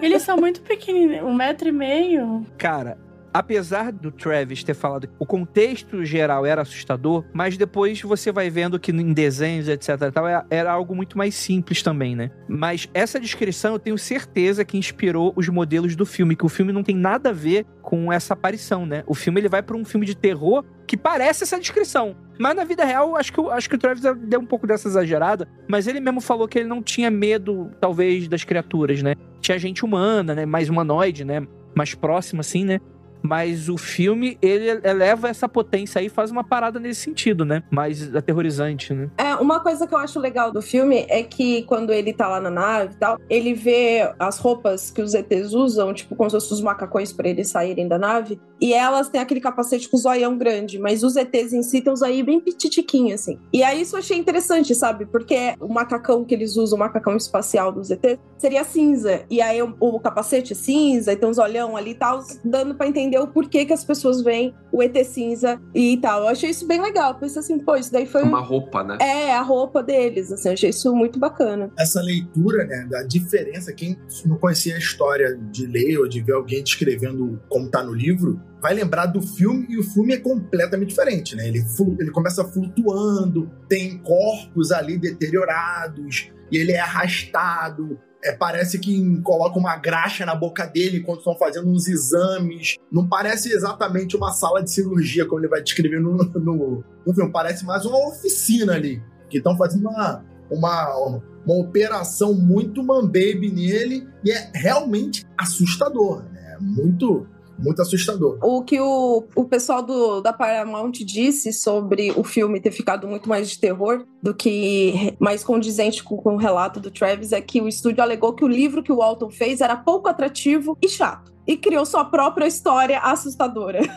Eles são muito pequenininhos, um metro e meio. Cara, apesar do Travis ter falado que o contexto geral era assustador, mas depois você vai vendo que em desenhos, etc tal, é- era algo muito mais simples também, né? Mas essa descrição eu tenho certeza que inspirou os modelos do filme, que o filme não tem nada a ver com essa aparição, né? O filme ele vai para um filme de terror que parece essa descrição. Mas na vida real, acho que, acho que o Travis deu um pouco dessa exagerada, mas ele mesmo falou que ele não tinha medo, talvez, das criaturas, né? Tinha gente humana, né? Mais humanoide, né? Mais próxima, assim, né? Mas o filme, ele eleva essa potência aí e faz uma parada nesse sentido, né? Mais aterrorizante, né? É, uma coisa que eu acho legal do filme é que quando ele tá lá na nave e tal, ele vê as roupas que os ETs usam, tipo, como se fossem os macacões pra eles saírem da nave, e elas têm aquele capacete com o zoião grande, mas os ETs em si têm o zoião bem pititiquinho, assim. E aí isso eu achei interessante, sabe? Porque o macacão que eles usam, o macacão espacial dos ETs, seria cinza. E aí o, o capacete é cinza, e tem uns olhão ali e tal, dando pra entender o porquê que as pessoas veem o ET cinza e tal. Eu achei isso bem legal. Pensei assim, pô, isso daí foi. Uma roupa, né? É, a roupa deles, assim, eu achei isso muito bacana. essa leitura, né, da diferença, quem não conhecia a história de ler ou de ver alguém descrevendo como tá no livro, vai lembrar do filme e o filme é completamente diferente, né? Ele, ele começa flutuando, tem corpos ali deteriorados e ele é arrastado. É, parece que coloca uma graxa na boca dele quando estão fazendo uns exames. Não parece exatamente uma sala de cirurgia, como ele vai descrever no, no, no filme. Parece mais uma oficina ali. Que estão fazendo uma, uma, uma operação muito man-baby nele e é realmente assustador. Né? Muito, muito assustador. O que o, o pessoal do, da Paramount disse sobre o filme ter ficado muito mais de terror do que mais condizente com, com o relato do Travis é que o estúdio alegou que o livro que o Walton fez era pouco atrativo e chato. E criou sua própria história assustadora.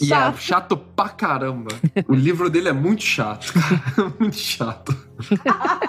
E é chato. chato pra caramba. O livro dele é muito chato, cara. muito chato.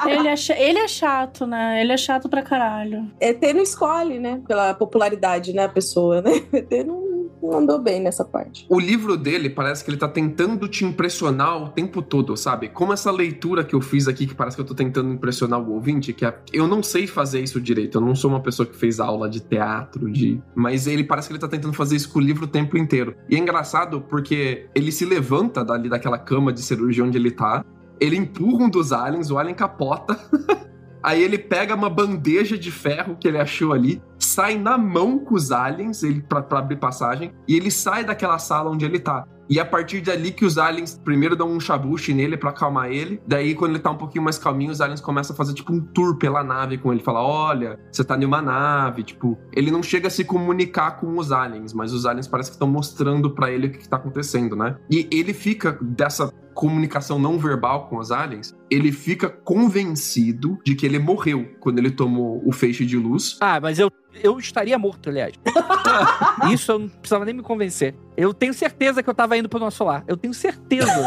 Ele é, cha- ele é chato, né? Ele é chato pra caralho. ET não escolhe, né? Pela popularidade, né? A pessoa, né? ET não, não andou bem nessa parte. O livro dele parece que ele tá tentando te impressionar o tempo todo, sabe? Como essa leitura que eu fiz aqui, que parece que eu tô tentando impressionar o ouvinte, que é, eu não sei fazer isso direito. Eu não sou uma pessoa que fez aula de teatro, de. Mas ele parece que ele tá tentando fazer isso com o livro o tempo inteiro. E é engraçado porque ele se levanta dali daquela cama de cirurgia onde ele tá. Ele empurra um dos aliens, o alien capota. Aí ele pega uma bandeja de ferro que ele achou ali, sai na mão com os aliens ele, pra abrir passagem, e ele sai daquela sala onde ele tá. E a partir dali que os aliens primeiro dão um chabuche nele pra acalmar ele. Daí, quando ele tá um pouquinho mais calminho, os aliens começam a fazer tipo um tour pela nave com ele. Fala: Olha, você tá em uma nave. Tipo, ele não chega a se comunicar com os aliens, mas os aliens parece que estão mostrando pra ele o que, que tá acontecendo, né? E ele fica dessa comunicação não verbal com os aliens, ele fica convencido de que ele morreu quando ele tomou o feixe de luz. Ah, mas eu, eu estaria morto, aliás. Isso eu não precisava nem me convencer. Eu tenho certeza que eu tava indo pro nosso lar. Eu tenho certeza.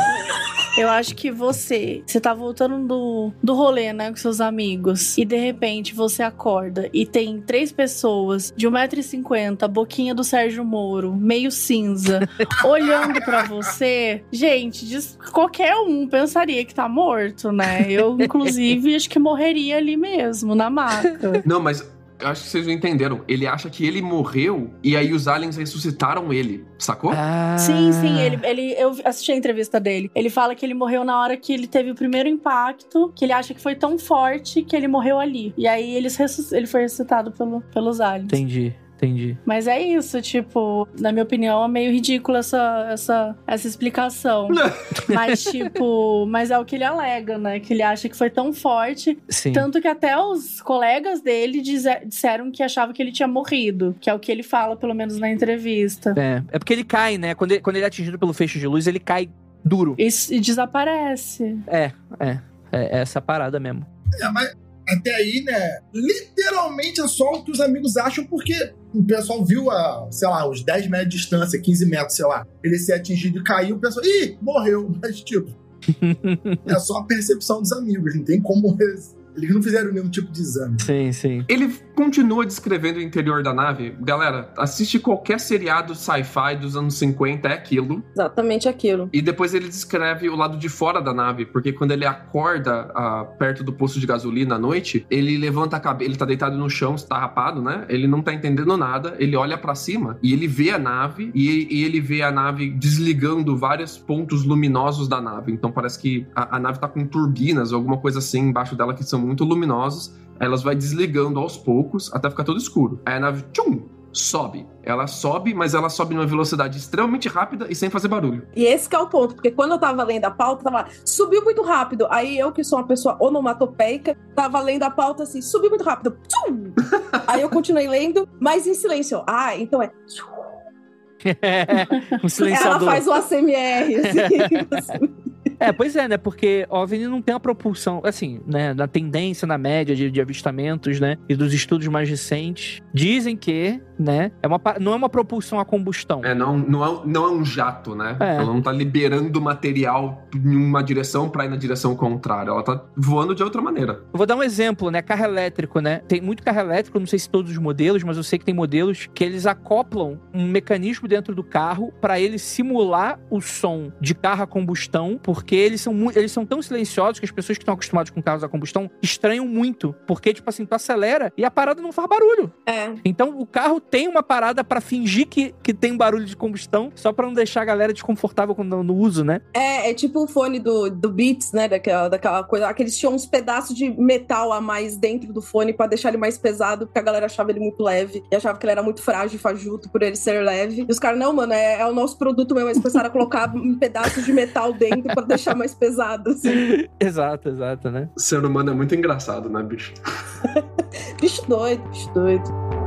Eu acho que você, você tá voltando do, do rolê, né, com seus amigos, e de repente você acorda e tem três pessoas de 1,50m, boquinha do Sérgio Moro, meio cinza, olhando pra você. Gente, diz- qualquer um pensaria que tá morto, né? Eu, inclusive, acho que morreria ali mesmo, na maca. Não, mas eu acho que vocês não entenderam. Ele acha que ele morreu e aí os aliens ressuscitaram ele, sacou? Ah. Sim, sim, ele, ele, eu assisti a entrevista dele. Ele fala que ele morreu na hora que ele teve o primeiro impacto, que ele acha que foi tão forte que ele morreu ali. E aí eles ele foi ressuscitado pelo, pelos aliens. Entendi, entendi. Mas é isso, tipo, na minha opinião, é meio ridícula essa, essa, essa explicação. mas, tipo, mas é o que ele alega, né? Que ele acha que foi tão forte. Sim. Tanto que até os colegas dele disseram que achavam que ele tinha morrido. Que é o que ele fala, pelo menos na entrevista. É, é porque ele cai, né? Quando ele, quando ele é atingido pelo feixe de luz, ele cai duro. E, e desaparece. É, é. É essa parada mesmo. É, mas até aí, né? Literalmente é só o que os amigos acham, porque o pessoal viu a, sei lá, uns 10 metros de distância, 15 metros, sei lá, ele ser atingido e caiu, o pessoal, ih, morreu. Mas, tipo, é só a percepção dos amigos, não tem como. Eles não fizeram nenhum tipo de exame. Sim, sim. Ele continua descrevendo o interior da nave. Galera, assiste qualquer seriado sci-fi dos anos 50, é aquilo. Exatamente aquilo. E depois ele descreve o lado de fora da nave, porque quando ele acorda ah, perto do posto de gasolina à noite, ele levanta a cabeça, ele tá deitado no chão, estarrapado, né? Ele não tá entendendo nada, ele olha pra cima e ele vê a nave e, e ele vê a nave desligando vários pontos luminosos da nave. Então parece que a, a nave tá com turbinas ou alguma coisa assim embaixo dela que são muito luminosas. Elas vai desligando aos poucos até ficar todo escuro. Aí a nave, tchum, sobe. Ela sobe, mas ela sobe numa velocidade extremamente rápida e sem fazer barulho. E esse que é o ponto, porque quando eu tava lendo a pauta, tava lá, subiu muito rápido. Aí eu, que sou uma pessoa onomatopeica, tava lendo a pauta assim, subiu muito rápido. Tchum! Aí eu continuei lendo, mas em silêncio. Ah, então é. um Ela silenciador. faz o ACMR, assim. É, pois é, né? Porque OVNI não tem uma propulsão, assim, né? Na tendência, na média de, de avistamentos, né? E dos estudos mais recentes, dizem que, né? É uma, não é uma propulsão a combustão. É, não, não, é, não é um jato, né? É. Ela não tá liberando material em uma direção pra ir na direção contrária. Ela tá voando de outra maneira. Eu vou dar um exemplo, né? Carro elétrico, né? Tem muito carro elétrico, não sei se todos os modelos, mas eu sei que tem modelos que eles acoplam um mecanismo dentro do carro para ele simular o som de carro a combustão, porque eles são, eles são tão silenciosos que as pessoas que estão acostumadas com carros a combustão estranham muito. Porque, tipo assim, tu acelera e a parada não faz barulho. É. Então o carro tem uma parada para fingir que, que tem barulho de combustão, só para não deixar a galera desconfortável quando, no uso, né? É, é tipo o fone do, do Beats, né? Daquela, daquela coisa. Aqueles tinham uns pedaços de metal a mais dentro do fone pra deixar ele mais pesado, porque a galera achava ele muito leve e achava que ele era muito frágil e fajuto por ele ser leve. E os caras, não, mano, é, é o nosso produto mesmo. Eles começaram a colocar um pedaços de metal dentro pra deixar mais pesado, assim. exato, exato, né? O ser humano é muito engraçado, né, bicho? Bicho doido, bicho doido.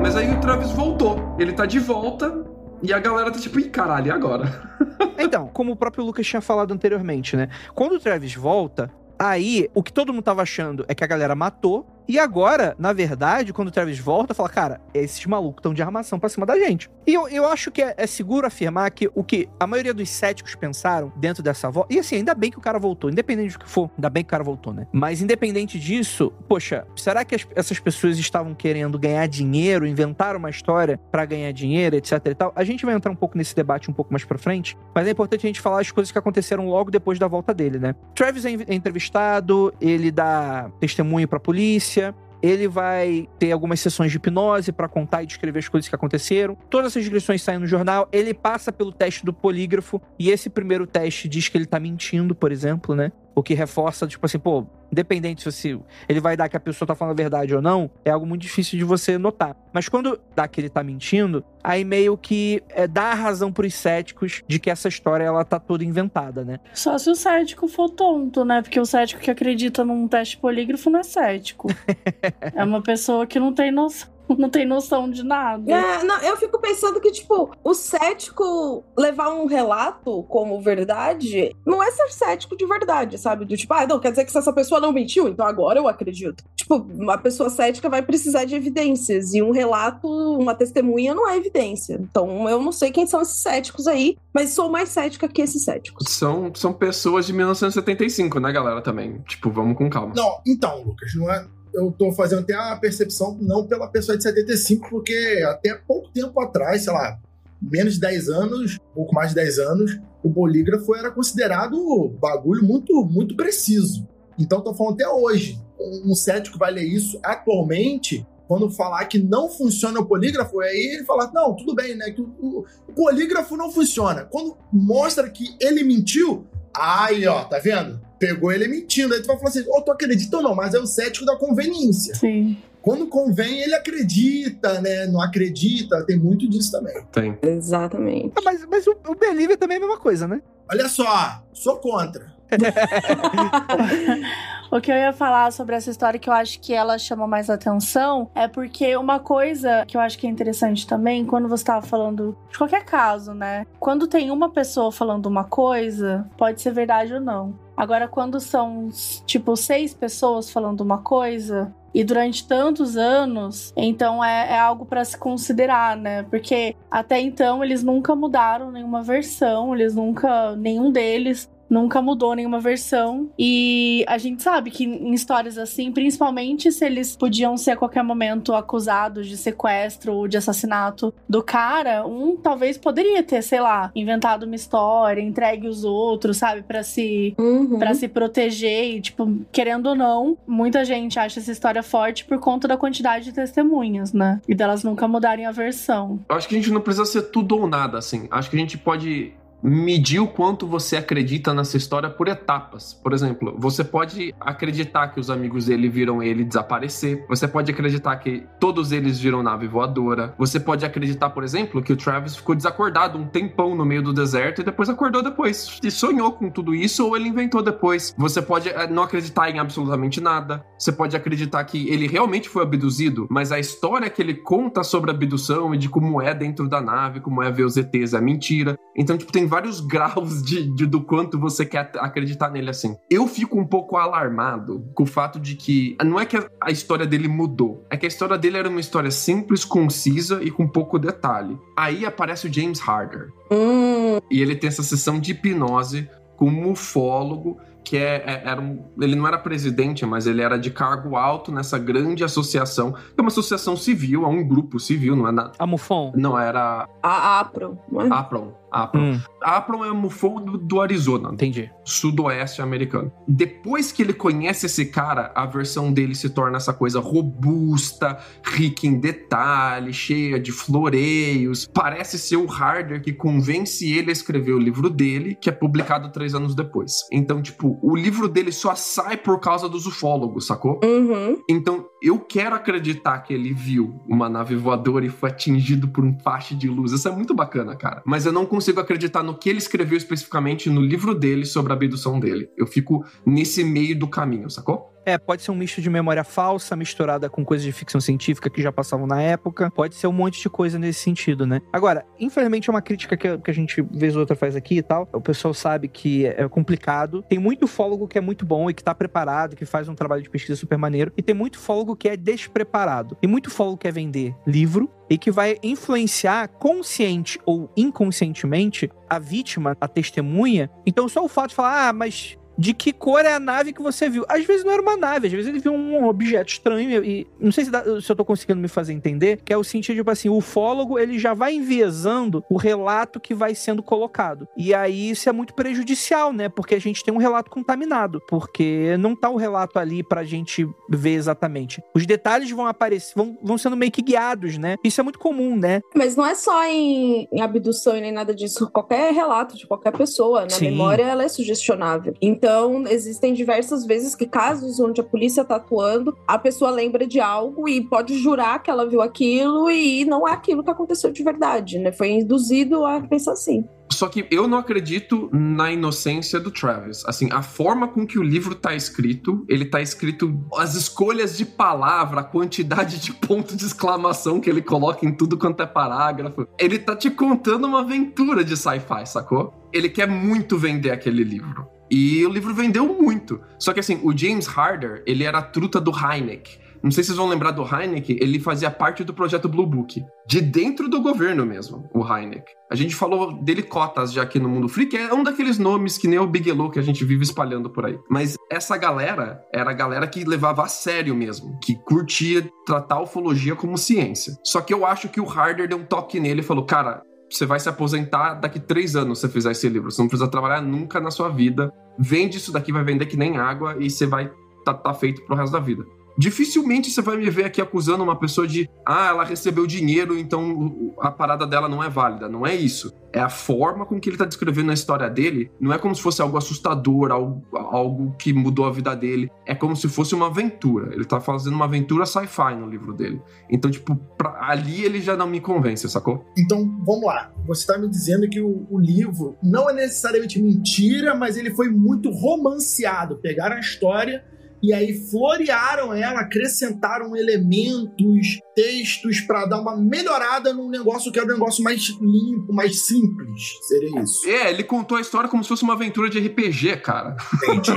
Mas aí o Travis voltou. Ele tá de volta e a galera tá tipo, ih, caralho, e agora? Então, como o próprio Lucas tinha falado anteriormente, né? Quando o Travis volta, aí o que todo mundo tava achando é que a galera matou. E agora, na verdade, quando o Travis volta, fala, cara, esses malucos estão de armação pra cima da gente. E eu, eu acho que é, é seguro afirmar que o que a maioria dos céticos pensaram dentro dessa volta. E assim, ainda bem que o cara voltou, independente do que for, ainda bem que o cara voltou, né? Mas independente disso, poxa, será que as- essas pessoas estavam querendo ganhar dinheiro, inventaram uma história pra ganhar dinheiro, etc e tal? A gente vai entrar um pouco nesse debate um pouco mais pra frente, mas é importante a gente falar as coisas que aconteceram logo depois da volta dele, né? Travis é entrevistado, ele dá testemunho pra polícia, ele vai ter algumas sessões de hipnose pra contar e descrever as coisas que aconteceram. Todas essas descrições saem no jornal. Ele passa pelo teste do polígrafo e esse primeiro teste diz que ele tá mentindo, por exemplo, né? O que reforça, tipo assim, pô, independente se ele vai dar que a pessoa tá falando a verdade ou não, é algo muito difícil de você notar. Mas quando dá que ele tá mentindo, aí meio que é, dá a razão pros céticos de que essa história ela tá toda inventada, né? Só se o cético for tonto, né? Porque o cético que acredita num teste polígrafo não é cético. é uma pessoa que não tem noção. não tem noção de nada. É, não, eu fico pensando que, tipo, o cético levar um relato como verdade não é ser cético de verdade, sabe? Do tipo, ah, não, quer dizer que se essa pessoa não mentiu, então agora eu acredito. Tipo, uma pessoa cética vai precisar de evidências e um relato, uma testemunha não é evidência. Então eu não sei quem são esses céticos aí, mas sou mais cética que esses céticos. São, são pessoas de 1975, né, galera, também. Tipo, vamos com calma. Não, então, Lucas, não é. Eu tô fazendo até a percepção, não pela pessoa de 75, porque até pouco tempo atrás, sei lá, menos de 10 anos, pouco mais de 10 anos, o bolígrafo era considerado bagulho muito, muito preciso. Então, tô falando até hoje. Um cético vai ler isso atualmente, quando falar que não funciona o polígrafo, aí ele fala, não, tudo bem, né? Que o polígrafo não funciona. Quando mostra que ele mentiu, aí, ó, tá vendo? Pegou ele mentindo. Aí tu vai falar assim, oh, tu acredita ou não? Mas é o cético da conveniência. Sim. Quando convém, ele acredita, né? Não acredita, tem muito disso também. Tem. Exatamente. Ah, Mas, mas o, o Believer também é a mesma coisa, né? Olha só, sou contra. O que eu ia falar sobre essa história que eu acho que ela chama mais atenção é porque uma coisa que eu acho que é interessante também, quando você tava falando de qualquer caso, né? Quando tem uma pessoa falando uma coisa, pode ser verdade ou não. Agora, quando são, tipo, seis pessoas falando uma coisa, e durante tantos anos, então é, é algo para se considerar, né? Porque até então eles nunca mudaram nenhuma versão, eles nunca, nenhum deles nunca mudou nenhuma versão. E a gente sabe que em histórias assim, principalmente se eles podiam ser a qualquer momento acusados de sequestro ou de assassinato do cara, um talvez poderia ter, sei lá, inventado uma história, entregue os outros, sabe, para se Uhum. para se proteger e tipo, querendo ou não, muita gente acha essa história forte por conta da quantidade de testemunhas, né? E delas nunca mudarem a versão. Eu acho que a gente não precisa ser tudo ou nada, assim. Acho que a gente pode medir o quanto você acredita nessa história por etapas. Por exemplo, você pode acreditar que os amigos dele viram ele desaparecer. Você pode acreditar que todos eles viram nave voadora. Você pode acreditar, por exemplo, que o Travis ficou desacordado um tempão no meio do deserto e depois acordou depois. E sonhou com tudo isso ou ele inventou depois. Você pode eh, não acreditar em absolutamente nada. Você pode acreditar que ele realmente foi abduzido, mas a história que ele conta sobre a abdução e de como é dentro da nave, como é ver os ETs, é mentira. Então, tipo, tem vários graus de, de- do quanto você quer acreditar nele assim. Eu fico um pouco alarmado com o fato de que não é que a, a história dele mudou, é que a história dele era uma história simples, concisa e com pouco detalhe. Aí aparece o James Harder Hum, e ele tem essa sessão de hipnose com um ufólogo que é, é- era um, ele não era presidente, mas ele era de cargo alto nessa grande associação, que é uma associação civil, é um grupo civil, não é nada. A Mufon. Não, era a Apro, não é? Apron. Apron. Hum, Apron é um MUFON do, do Arizona, entendi. sudoeste americano. Depois que ele conhece esse cara, a versão dele se torna essa coisa robusta, rica em detalhes, cheia de floreios. Parece ser o Harder que convence ele a escrever o livro dele, que é publicado três anos depois. Então, tipo, o livro dele só sai por causa dos ufólogos, sacou? Uhum. Então, eu quero acreditar que ele viu uma nave voadora e foi atingido por um faixa de luz. Isso é muito bacana, cara. Mas eu não consigo acreditar no que ele escreveu especificamente no livro dele sobre a abdução dele. Eu fico nesse meio do caminho, sacou? É, pode ser um misto de memória falsa misturada com coisas de ficção científica que já passavam na época. Pode ser um monte de coisa nesse sentido, né? Agora, infelizmente é uma crítica que, que a gente vez ou outra faz aqui e tal. O pessoal sabe que é complicado. Tem muito ufólogo que é muito bom e que tá preparado, que faz um trabalho de pesquisa super maneiro. E tem muito ufólogo que é despreparado. E muito ufólogo que quer vender livro e que vai influenciar consciente ou inconscientemente a vítima, a testemunha. Então só o fato de falar, ah, mas de que cor é a nave que você viu. Às vezes não era uma nave, às vezes ele viu um objeto estranho e não sei se, dá- se eu tô conseguindo me fazer entender, que é o sentido, tipo assim, o ufólogo, ele já vai enviesando o relato que vai sendo colocado. E aí isso é muito prejudicial, né? Porque a gente tem um relato contaminado, porque não tá o relato ali pra gente ver exatamente. Os detalhes vão aparecer, vão, vão sendo meio que guiados, né? Isso é muito comum, né? Mas não é só em, em abdução e nem nada disso. Qualquer relato de qualquer pessoa, na Sim. memória, ela é sugestionável. Então, Então, existem diversas vezes que casos onde a polícia tá atuando, a pessoa lembra de algo e pode jurar que ela viu aquilo e não é aquilo que aconteceu de verdade, né? Foi induzido a pensar assim. Só que eu não acredito na inocência do Travis. Assim, a forma com que o livro tá escrito, ele tá escrito as escolhas de palavra, a quantidade de ponto de exclamação que ele coloca em tudo quanto é parágrafo. Ele tá te contando uma aventura de sci-fi, sacou? Ele quer muito vender aquele livro. E o livro vendeu muito. Só que assim, o James Harder, ele era a truta do Heineck. Não sei se vocês vão lembrar do Heineck, ele fazia parte do projeto Blue Book. De dentro do governo mesmo, o Heineck. A gente falou dele cotas já aqui no Mundo Freak, é um daqueles nomes que nem o Bigelow que a gente vive espalhando por aí. Mas essa galera era a galera que levava a sério mesmo, que curtia tratar a ufologia como ciência. Só que eu acho que o Harder deu um toque nele e falou: cara, você vai se aposentar daqui três anos se você fizer esse livro. Você não precisa trabalhar nunca na sua vida. Vende isso daqui, vai vender que nem água e você vai tá, tá feito pro resto da vida. Dificilmente você vai me ver aqui acusando uma pessoa de ah, ela recebeu dinheiro, então a parada dela não é válida. Não é isso. É a forma com que ele tá descrevendo a história dele. Não é como se fosse algo assustador, algo, algo que mudou a vida dele. É como se fosse uma aventura. Ele tá fazendo uma aventura sci-fi no livro dele. Então, tipo, pra, ali ele já não me convence, sacou? Então, vamos lá. Você está me dizendo que o, o, livro não é necessariamente mentira, mas ele foi muito romanceado. Pegaram a história e aí florearam ela, acrescentaram elementos, textos para dar uma melhorada num negócio que era um negócio mais limpo, mais simples. Seria isso. É, ele contou a história como se fosse uma aventura de RPG, cara. Entendi.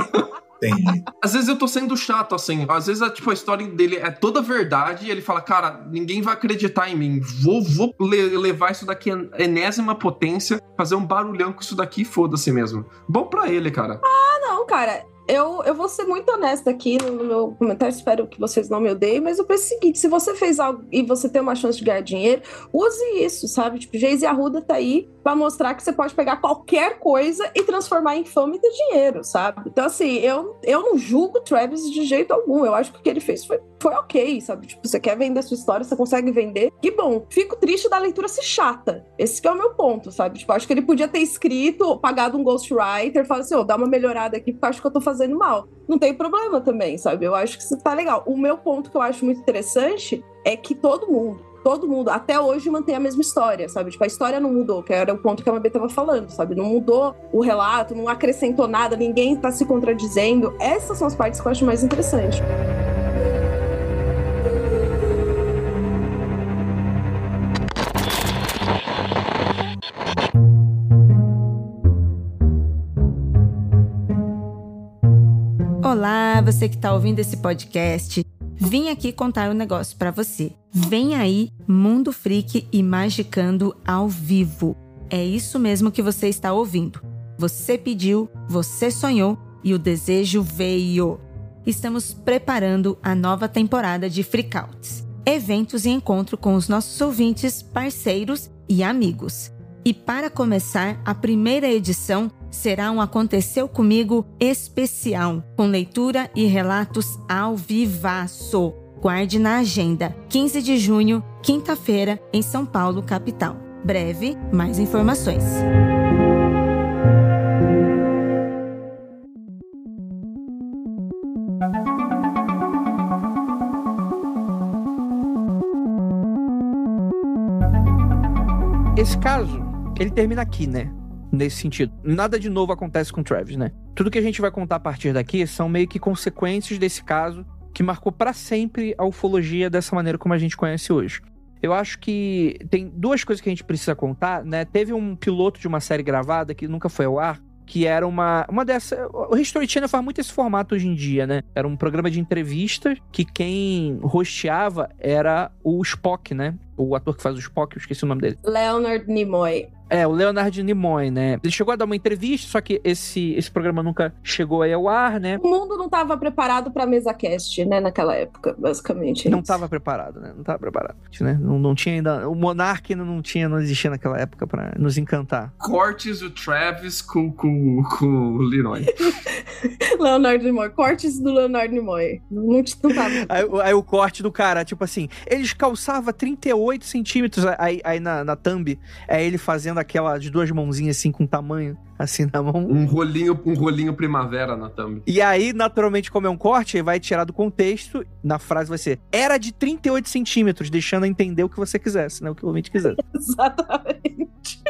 Entendi. Às vezes eu tô sendo chato, assim. Às vezes, tipo, a história dele é toda verdade e ele fala, cara, ninguém vai acreditar em mim. Vou, vou levar isso daqui a enésima potência, fazer um barulhão com isso daqui foda-se mesmo. Bom pra ele, cara. Ah, não, cara. Eu, eu vou ser muito honesta aqui no meu comentário, espero que vocês não me odeiem, mas eu penso o seguinte: se você fez algo e você tem uma chance de ganhar dinheiro, use isso, sabe? Tipo, Geise Arruda tá aí para mostrar que você pode pegar qualquer coisa e transformar em fama e ter dinheiro, sabe? Então, assim, eu, eu não julgo Travis de jeito algum. Eu acho que o que ele fez foi, foi ok, sabe? Tipo, você quer vender sua história, você consegue vender. Que bom. Fico triste da leitura ser chata. Esse é o meu ponto, sabe? Tipo, acho que ele podia ter escrito, pagado um ghostwriter, falar assim, ô, oh, dá uma melhorada aqui, porque acho que eu tô fazendo mal. Não tem problema também, sabe? Eu acho que isso tá legal. O meu ponto que eu acho muito interessante é que todo mundo, todo mundo, até hoje, mantém a mesma história, sabe? Tipo, a história não mudou, que era o ponto que a Mabê tava falando, sabe? Não mudou o relato, não acrescentou nada, ninguém tá se contradizendo. Essas são as partes que eu acho mais interessantes. Olá, você que está ouvindo esse podcast. Vim aqui contar um negócio para você. Vem aí Mundo Freak e Magicando ao vivo. É isso mesmo que você está ouvindo. Você pediu, você sonhou e o desejo veio. Estamos preparando a nova temporada de Freakouts. Eventos e encontro com os nossos ouvintes, parceiros e amigos. E para começar, a primeira edição será um Aconteceu Comigo especial, com leitura e relatos ao vivaço. Guarde na agenda, 15 de junho, quinta-feira, em São Paulo, capital. Breve, mais informações. Esse caso ele termina aqui, né? Nesse sentido. Nada de novo acontece com Travis, né? Tudo que a gente vai contar a partir daqui são meio que consequências desse caso que marcou para sempre a ufologia dessa maneira como a gente conhece hoje. Eu acho que tem duas coisas que a gente precisa contar, né? Teve um piloto de uma série gravada que nunca foi ao ar, que era uma uma dessas. O History Channel faz muito esse formato hoje em dia, né? Era um programa de entrevistas que quem rosteava era o Spock, né? O ator que faz o Spock, eu esqueci o nome dele. Leonard Nimoy. É, o Leonard Nimoy, né? Ele chegou a dar uma entrevista, só que esse, esse programa nunca chegou aí ao ar, né? O mundo não estava preparado para mesa cast, né, naquela época, basicamente. É não estava preparado, né? Não estava preparado, né? Não, não tinha ainda... O Monark ainda não tinha, não existia naquela época para nos encantar. Cortes o Travis com, com, com o Leroy. Leonardo Nimoy. Cortes do Leonardo Nimoy. Não, não, não tava. Aí, o- aí o corte do cara, tipo assim, eles calçavam 38 centímetros aí, aí na, na thumb. É ele fazendo aquela de duas mãozinhas assim com tamanho, assim na mão. Um rolinho, um rolinho primavera na thumb. E aí, naturalmente, como é um corte, aí vai tirar do contexto. Na frase vai ser: era de 38 centímetros, deixando a entender o que você quisesse, né? O que o ouvinte quisesse. Exatamente.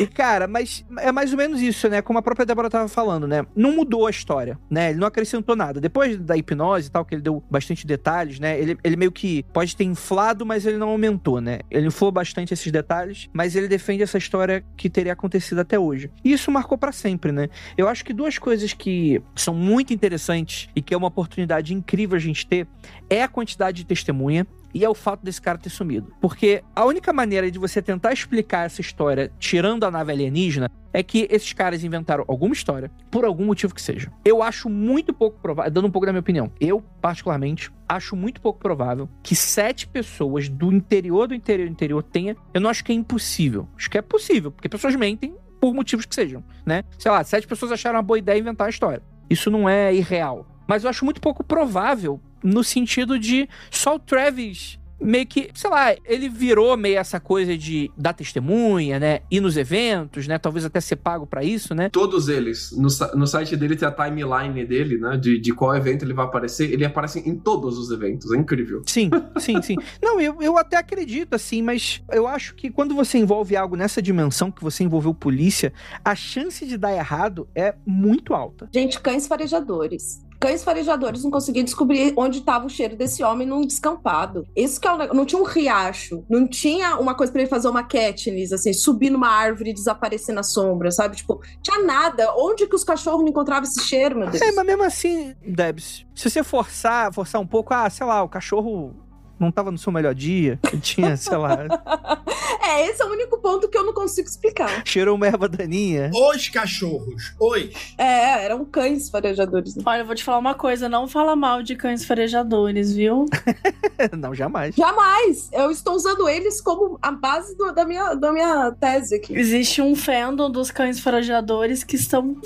E, cara, mas é mais ou menos isso, né? Como a própria Débora tava falando, né? Não mudou a história, né? Ele não acrescentou nada. Depois da hipnose e tal, que ele deu bastante detalhes, né? Ele, ele meio que pode ter inflado, mas ele não aumentou, né? Ele inflou bastante esses detalhes, mas ele defende essa história que teria acontecido até hoje. E isso marcou pra sempre, né? Eu acho que duas coisas que são muito interessantes e que é uma oportunidade incrível a gente ter é a quantidade de testemunha e é o fato desse cara ter sumido. Porque a única maneira de você tentar explicar essa história tirando a nave alienígena é que esses caras inventaram alguma história, por algum motivo que seja. Eu acho muito pouco provável, dando um pouco da minha opinião, eu, particularmente, acho muito pouco provável que sete pessoas do interior do interior do interior tenha. Eu não acho que é impossível. Acho que é possível, porque pessoas mentem por motivos que sejam, né? Sei lá, sete pessoas acharam uma boa ideia inventar a história. Isso não é irreal. Mas eu acho muito pouco provável no sentido de só o Travis meio que, sei lá, ele virou meio essa coisa de dar testemunha, né? Ir nos eventos, né? Talvez até ser pago pra isso, né? Todos eles. No, no site dele tem a timeline dele, né? De, de qual evento ele vai aparecer. Ele aparece em todos os eventos. É incrível. Sim, sim, sim. Não, eu, eu até acredito, assim, mas eu acho que quando você envolve algo nessa dimensão, que você envolveu polícia, a chance de dar errado é muito alta. Gente, cães farejadores. Cães farejadores não conseguiam descobrir onde estava o cheiro desse homem num descampado. Isso que é o negócio. Não tinha um riacho, não tinha uma coisa pra ele fazer uma Katniss, assim, subir numa árvore e desaparecer na sombra, sabe? Tipo, tinha nada. Onde que os cachorros não encontravam esse cheiro, meu Deus? É, mas mesmo assim, Debs, se você forçar, forçar um pouco, ah, sei lá, o cachorro não tava no seu melhor dia, tinha, sei lá, É, esse é o único ponto que eu não consigo explicar. cheirou uma erva daninha. Os cachorros. Os. É, eram cães farejadores. Olha, eu vou te falar uma coisa, não fala mal de cães farejadores, viu? não, jamais. Jamais! Eu estou usando eles como a base do- da, minha, da minha tese aqui. Existe um fandom dos cães farejadores que estão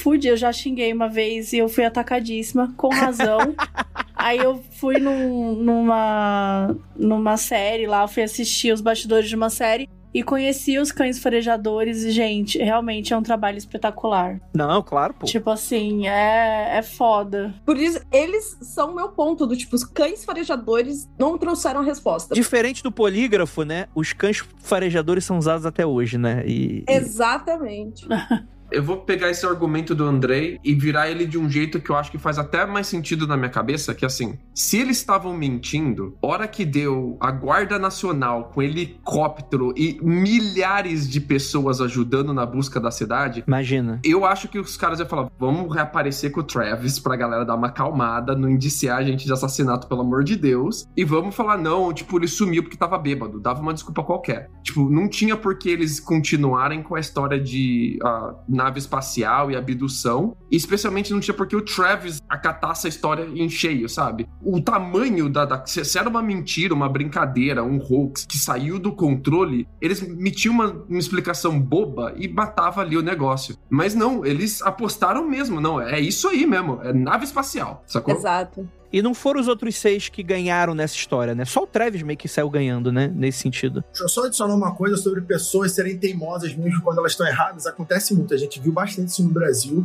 fudidos. Eu já xinguei uma vez e eu fui atacadíssima, com razão. Aí eu fui num- numa, numa série lá, fui assistir os bastidores de uma série e conheci os cães farejadores e, gente, realmente é um trabalho espetacular. Não, claro, pô. Tipo assim, é, é foda. Por isso, eles são o meu ponto do tipo, os cães farejadores não trouxeram resposta. Diferente do polígrafo, né? Os cães farejadores são usados até hoje, né? E, e- Exatamente. Eu vou pegar esse argumento do Andrei e virar ele de um jeito que eu acho que faz até mais sentido na minha cabeça, que assim, se eles estavam mentindo, hora que deu a Guarda Nacional com helicóptero e milhares de pessoas ajudando na busca da cidade, imagina. eu acho que os caras iam falar, vamos reaparecer com o Travis pra galera dar uma acalmada, não indiciar a gente de assassinato, pelo amor de Deus. E vamos falar, não, tipo, ele sumiu porque tava bêbado, dava uma desculpa qualquer. Tipo, não tinha por que eles continuarem com a história de ah, nave espacial e abdução. E especialmente não tinha por que o Travis acatar essa história em cheio, sabe? O tamanho da. da se era uma mentira, uma brincadeira, um hoax que saiu do controle, eles metiam uma, uma explicação boba e matava ali o negócio. Mas não, eles apostaram mesmo, não. É isso aí mesmo. É nave espacial, sacou? Exato. E não foram os outros seis que ganharam nessa história, né? Só o Travis meio que saiu ganhando, né? Nesse sentido. Deixa eu só adicionar uma coisa sobre pessoas serem teimosas mesmo quando elas estão erradas. Acontece muito, a gente viu bastante isso no Brasil.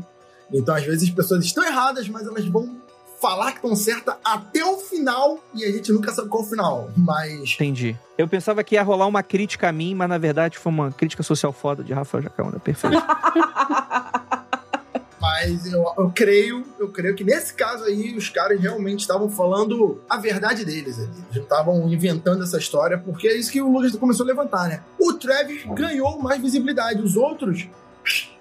Então, às vezes, as pessoas estão erradas, mas elas vão falar que estão certas até o final e a gente nunca sabe qual é o final. Mas Entendi. Eu pensava que ia rolar uma crítica a mim, mas na verdade foi uma crítica social foda de Rafael Jacaúna. Perfeito. Mas eu, eu creio, eu creio que nesse caso aí os caras realmente estavam falando a verdade deles ali. Eles estavam inventando essa história, porque é isso que o Lucas começou a levantar, né? O Travis ganhou mais visibilidade, os outros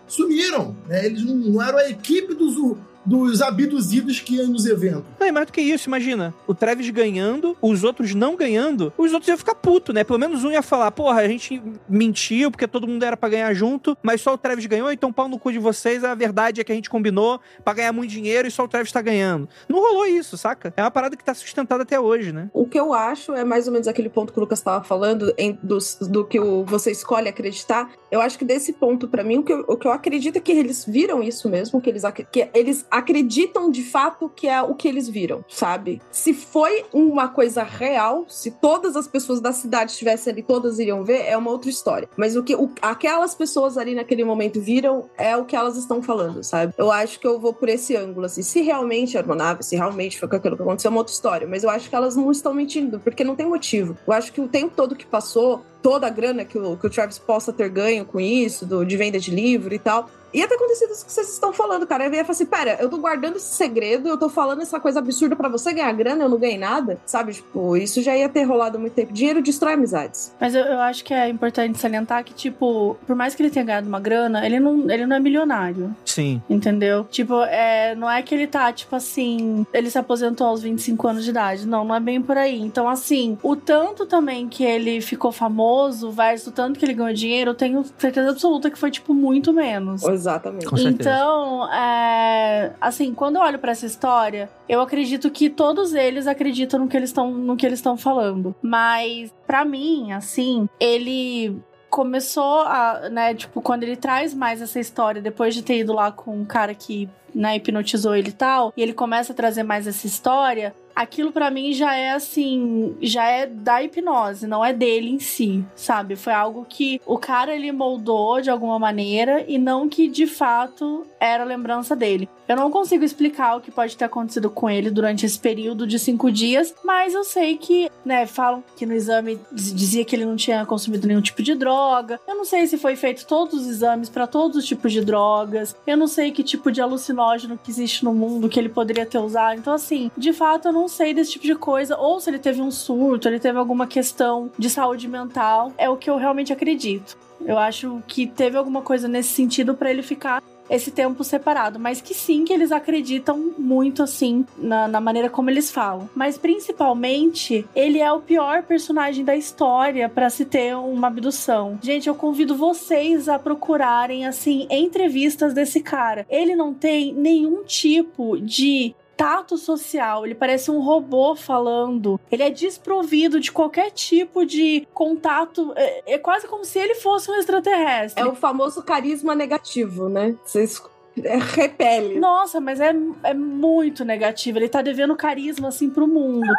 sumiram, né? Eles não, não eram a equipe do, Zu- dos abduzidos que iam nos eventos. Não, é mais do que isso, imagina. O Travis ganhando, os outros não ganhando, os outros iam ficar puto, né? Pelo menos um ia falar, porra, a gente mentiu porque todo mundo era pra ganhar junto, mas só o Travis ganhou, então pau no cu de vocês, a verdade é que a gente combinou pra ganhar muito dinheiro e só o Travis tá ganhando. Não rolou isso, saca? É uma parada que tá sustentada até hoje, né? O que eu acho é mais ou menos aquele ponto que o Lucas estava falando, em, dos- do, que o- você escolhe acreditar. Eu acho que desse ponto, pra mim, o que, eu, o que eu acredito é que eles viram isso mesmo, que eles, que eles acreditam de fato que é o que eles viram, sabe? Se foi uma coisa real, se todas as pessoas da cidade estivessem ali, todas iriam ver, é uma outra história. Mas o que o- aquelas pessoas ali naquele momento viram é o que elas estão falando, sabe? Eu acho que eu vou por esse ângulo, assim. Se realmente era uma nave, se realmente foi aquilo que aconteceu, é uma outra história. Mas eu acho que elas não estão mentindo, porque não tem motivo. Eu acho que o tempo todo que passou, toda a grana que o, que o Travis possa ter ganho com isso, do, de venda de livro e tal. Ia ter acontecido isso que vocês estão falando, cara. Eu ia falar assim: pera, eu tô guardando esse segredo, eu tô falando essa coisa absurda pra você ganhar grana, eu não ganhei nada, sabe? Tipo, isso já ia ter rolado muito tempo. Dinheiro destrói amizades. Mas eu, eu acho que é importante salientar que, tipo, por mais que ele tenha ganhado uma grana, ele não, ele não é milionário. Sim. Entendeu? Tipo, é, não é que ele tá, tipo assim, ele se aposentou aos 25 anos de idade. Não, não é bem por aí. Então, assim, o tanto também que ele ficou famoso versus o tanto que ele ganhou dinheiro, eu tenho certeza absoluta que foi, tipo, muito menos. Exatamente. Então, é, assim, quando eu olho pra essa história, eu acredito que todos eles acreditam no que eles estão no que eles estão falando. Mas pra mim, assim, ele começou a, né, tipo, quando ele traz mais essa história depois de ter ido lá com um cara que, né, hipnotizou ele e tal, e ele começa a trazer mais essa história, aquilo pra mim já é assim, já é da hipnose, não é dele em si, sabe? Foi algo que o cara ele moldou de alguma maneira e não que de fato era lembrança dele. Eu não consigo explicar o que pode ter acontecido com ele durante esse período de cinco dias, mas eu sei que, né, falam que no exame diz- dizia que ele não tinha consumido nenhum tipo de droga. Eu não sei se foi feito todos os exames pra todos os tipos de drogas. Eu não sei que tipo de alucinógeno que existe no mundo que ele poderia ter usado. Então, assim, de fato, eu não sei desse tipo de coisa. Ou se ele teve um surto, ele teve alguma questão de saúde mental. É o que eu realmente acredito. Eu acho que teve alguma coisa nesse sentido pra ele ficar esse tempo separado, mas que sim, que eles acreditam muito assim na, na maneira como eles falam. Mas principalmente, ele é o pior personagem da história pra se ter uma abdução. Gente, eu convido vocês a procurarem assim entrevistas desse cara. Ele não tem nenhum tipo de tato social, ele parece um robô falando. Ele é desprovido de qualquer tipo de contato. É, é quase como se ele fosse um extraterrestre. É o famoso carisma negativo, né? Vocês é, repele. Nossa, mas é, é muito negativo. Ele tá devendo carisma, assim, pro mundo.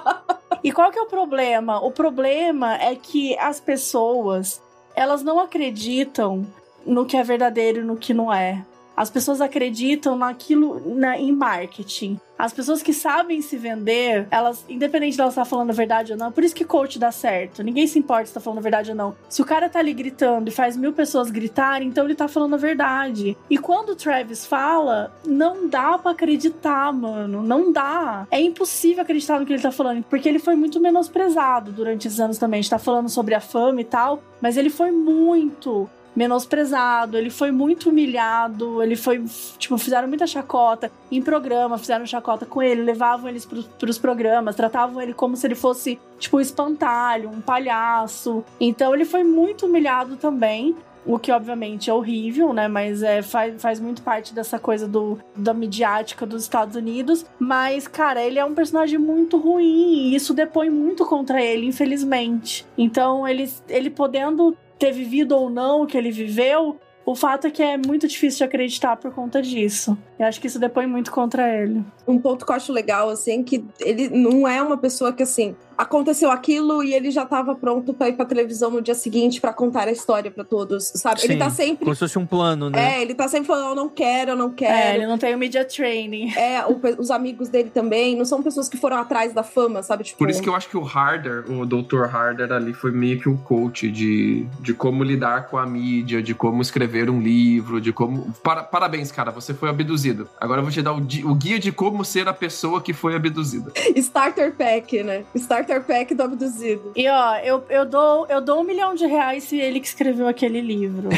e qual que é o problema? O problema é que as pessoas, elas não acreditam no que é verdadeiro e no que não é. As pessoas acreditam naquilo na, em marketing. As pessoas que sabem se vender, elas, independente de elas estar falando a verdade ou não, por isso que coach dá certo. Ninguém se importa se tá falando a verdade ou não. Se o cara tá ali gritando e faz mil pessoas gritarem, então ele tá falando a verdade. E quando o Travis fala, não dá pra acreditar, mano. Não dá. É impossível acreditar no que ele tá falando, porque ele foi muito menosprezado durante esses anos também. A gente tá falando sobre a fama e tal, mas ele foi muito menosprezado, ele foi muito humilhado, ele foi, tipo, fizeram muita chacota em programa, fizeram chacota com ele, levavam eles pros, pros programas, tratavam ele como se ele fosse, tipo, um espantalho, um palhaço. Então ele foi muito humilhado também. O que, obviamente, é horrível, né? Mas é, faz, faz muito parte dessa coisa do, da midiática dos Estados Unidos. Mas, cara, ele é um personagem muito ruim. E isso depõe muito contra ele, infelizmente. Então, ele, ele podendo ter vivido ou não o que ele viveu, o fato é que é muito difícil de acreditar por conta disso. Eu acho que isso depõe muito contra ele. Um ponto que eu acho legal, assim, que ele não é uma pessoa que, assim, aconteceu aquilo e ele já tava pronto pra ir pra televisão no dia seguinte pra contar a história pra todos, sabe? ele Sim, tá sempre. Como se fosse um plano, né? É, ele tá sempre falando, eu não quero, eu não É, quero. ele não tem o media training. É, o os amigos dele também não são pessoas que foram atrás da fama, sabe? Tipo, Por isso que eu acho que o Harder, o Dr. Harder ali, foi meio que um coach de, de como lidar com a mídia, de como escrever um livro, de como. Para- parabéns, cara, você foi abduzido. Agora eu vou te dar o, o guia de como ser a pessoa que foi abduzida. Starter Pack, né? Starter Pack do abduzido. E ó, eu, eu, dou, eu dou um milhão de reais se ele que escreveu aquele livro.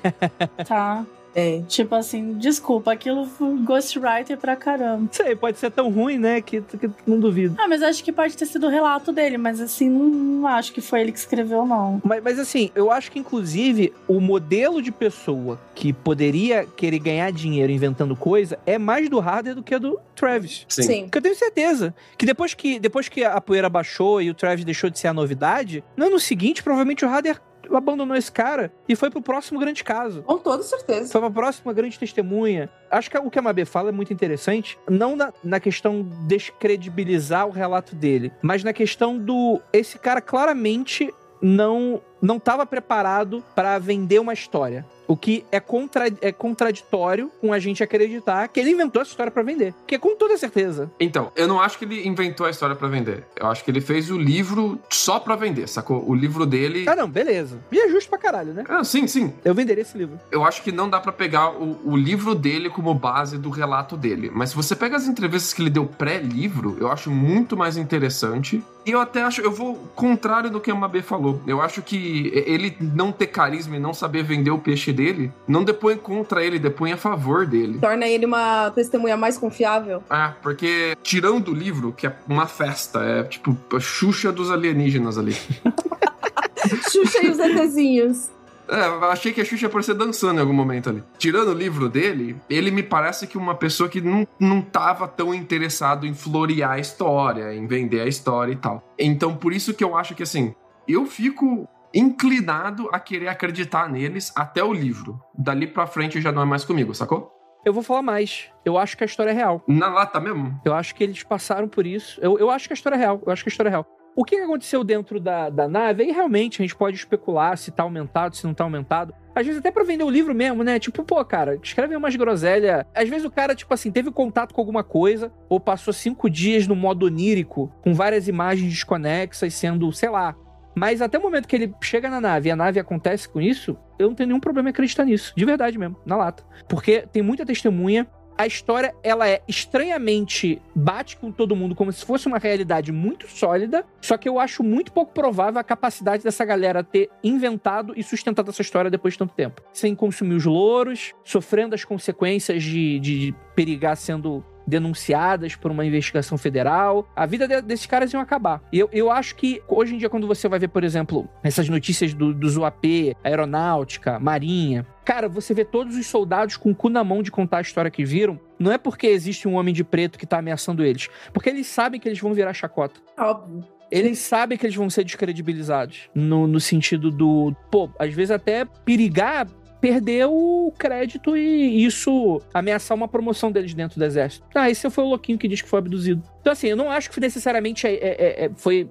tá? É. Tipo assim, desculpa, aquilo foi ghostwriter pra caramba. Sei, pode ser tão ruim, né? Que, que não duvido. Ah, mas acho que pode ter sido o relato dele, mas assim, não, não acho que foi ele que escreveu, não. Mas, mas assim, eu acho que inclusive o modelo de pessoa que poderia querer ganhar dinheiro inventando coisa é mais do Harder do que do Travis. Sim. Sim. Porque eu tenho certeza que depois que, depois que a poeira baixou e o Travis deixou de ser a novidade, no ano seguinte, provavelmente o Harder abandonou esse cara e foi pro próximo grande caso. Com toda certeza. Foi pra próxima grande testemunha. Acho que o que a Mabê fala é muito interessante, não na, na questão descredibilizar o relato dele, mas na questão do. Esse cara claramente não não estava preparado para vender uma história. O que é, contra, é contraditório com a gente acreditar que ele inventou essa história pra vender. Que é com toda certeza. Então, eu não acho que ele inventou a história pra vender. Eu acho que ele fez o livro só pra vender, sacou? O livro dele. Ah, não, beleza. E é justo pra caralho, né? Ah, sim, sim. Eu venderia esse livro. Eu acho que não dá pra pegar o, o livro dele como base do relato dele. Mas se você pega as entrevistas que ele deu pré-livro, eu acho muito mais interessante. E eu até acho, eu vou contrário do que a Mabê falou. Eu acho que ele não ter carisma e não saber vender o peixe dele, não depõe contra ele, depõe a favor dele. Torna ele uma testemunha mais confiável. É, porque tirando o livro, que é uma festa, é tipo a Xuxa dos alienígenas ali. Xuxa e os ETzinhos. É, achei que a Xuxa ia aparecer dançando em algum momento ali. Tirando o livro dele, ele me parece que uma pessoa que não, não tava tão interessado em florear a história, em vender a história e tal. Então, por isso que eu acho que, assim, eu fico inclinado a querer acreditar neles até o livro. Dali pra frente já não é mais comigo, sacou? Eu vou falar mais. Eu acho que a história é real. Na lata mesmo? Eu acho que eles passaram por isso. Eu, eu acho que a história é real. Eu acho que a história é real. O que aconteceu dentro da, da nave, aí realmente a gente pode especular se tá aumentado, se não tá aumentado. Às vezes até pra vender o livro mesmo, né? Tipo, pô, cara, escreve umas groselhas. Às vezes o cara, tipo assim, teve contato com alguma coisa, ou passou cinco dias no modo onírico, com várias imagens desconexas, sendo, sei lá. Mas até o momento que ele chega na nave e a nave acontece com isso, eu não tenho nenhum problema em acreditar nisso. De verdade mesmo, na lata. Porque tem muita testemunha. A história, ela é estranhamente bate com todo mundo como se fosse uma realidade muito sólida, só que eu acho muito pouco provável a capacidade dessa galera ter inventado e sustentado essa história depois de tanto tempo. Sem consumir os louros, sofrendo as consequências de, de perigar sendo denunciadas por uma investigação federal. A vida de- desses caras iam acabar. Eu, eu acho que hoje em dia, quando você vai ver, por exemplo, essas notícias do, dos UAP, aeronáutica, marinha, cara, você vê todos os soldados com o cu na mão de contar a história que viram. Não é porque existe um homem de preto que tá ameaçando eles. Porque eles sabem que eles vão virar chacota. Óbvio. Eles sabem que eles vão ser descredibilizados. No, no sentido do, pô, às vezes até perigar perder o crédito e isso ameaçar uma promoção deles dentro do exército. Ah, esse foi o louquinho que diz que foi abduzido. Então, assim, eu não acho que necessariamente é, é- é- foi.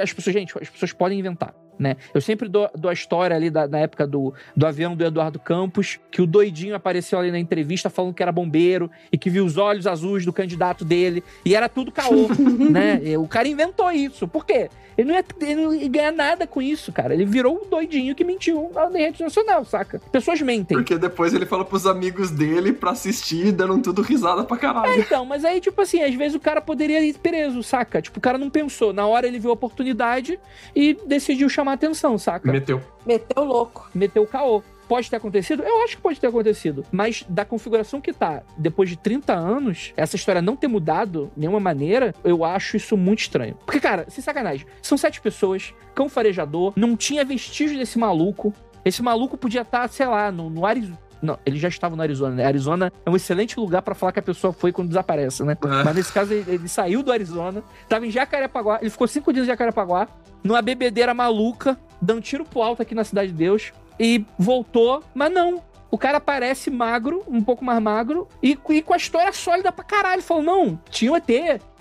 As pessoas, gente, as pessoas podem inventar. Né? Eu sempre dou, dou a história ali da, da época do, do avião do Eduardo Campos, que o doidinho apareceu ali na entrevista falando que era bombeiro e que viu os olhos azuis do candidato dele e era tudo caô, né? E O cara inventou isso. Por quê? Ele não, ia, ele não ia ganhar nada com isso, cara. Ele virou um doidinho que mentiu na rede nacional, saca? Pessoas mentem. Porque depois ele fala pros amigos dele pra assistir, dando tudo risada pra caralho. Então, mas aí, tipo assim, às vezes o cara poderia ir preso, saca? Tipo, o cara não pensou. Na hora ele viu a oportunidade e decidiu chamar atenção, saca? Meteu. Meteu louco. Meteu o caô. Pode ter acontecido? Eu acho que pode ter acontecido. Mas da configuração que tá, depois de 30 anos, essa história não ter mudado de nenhuma maneira, eu acho isso muito estranho. Porque, cara, sem sacanagem, são sete pessoas, cão farejador, não tinha vestígio desse maluco. Esse maluco podia estar, sei lá, no, no Arizona. Não, ele já estava no Arizona, né? Arizona é um excelente lugar pra falar que a pessoa foi quando desaparece, né? É. Mas nesse caso, ele, ele saiu do Arizona, tava em Jacarepaguá, ele ficou cinco dias em Jacarepaguá, numa bebedeira maluca, dando tiro pro alto aqui na Cidade de Deus, e voltou, mas não. O cara parece magro, um pouco mais magro, e, e com a história sólida pra caralho. Falou, não, tinha um ET,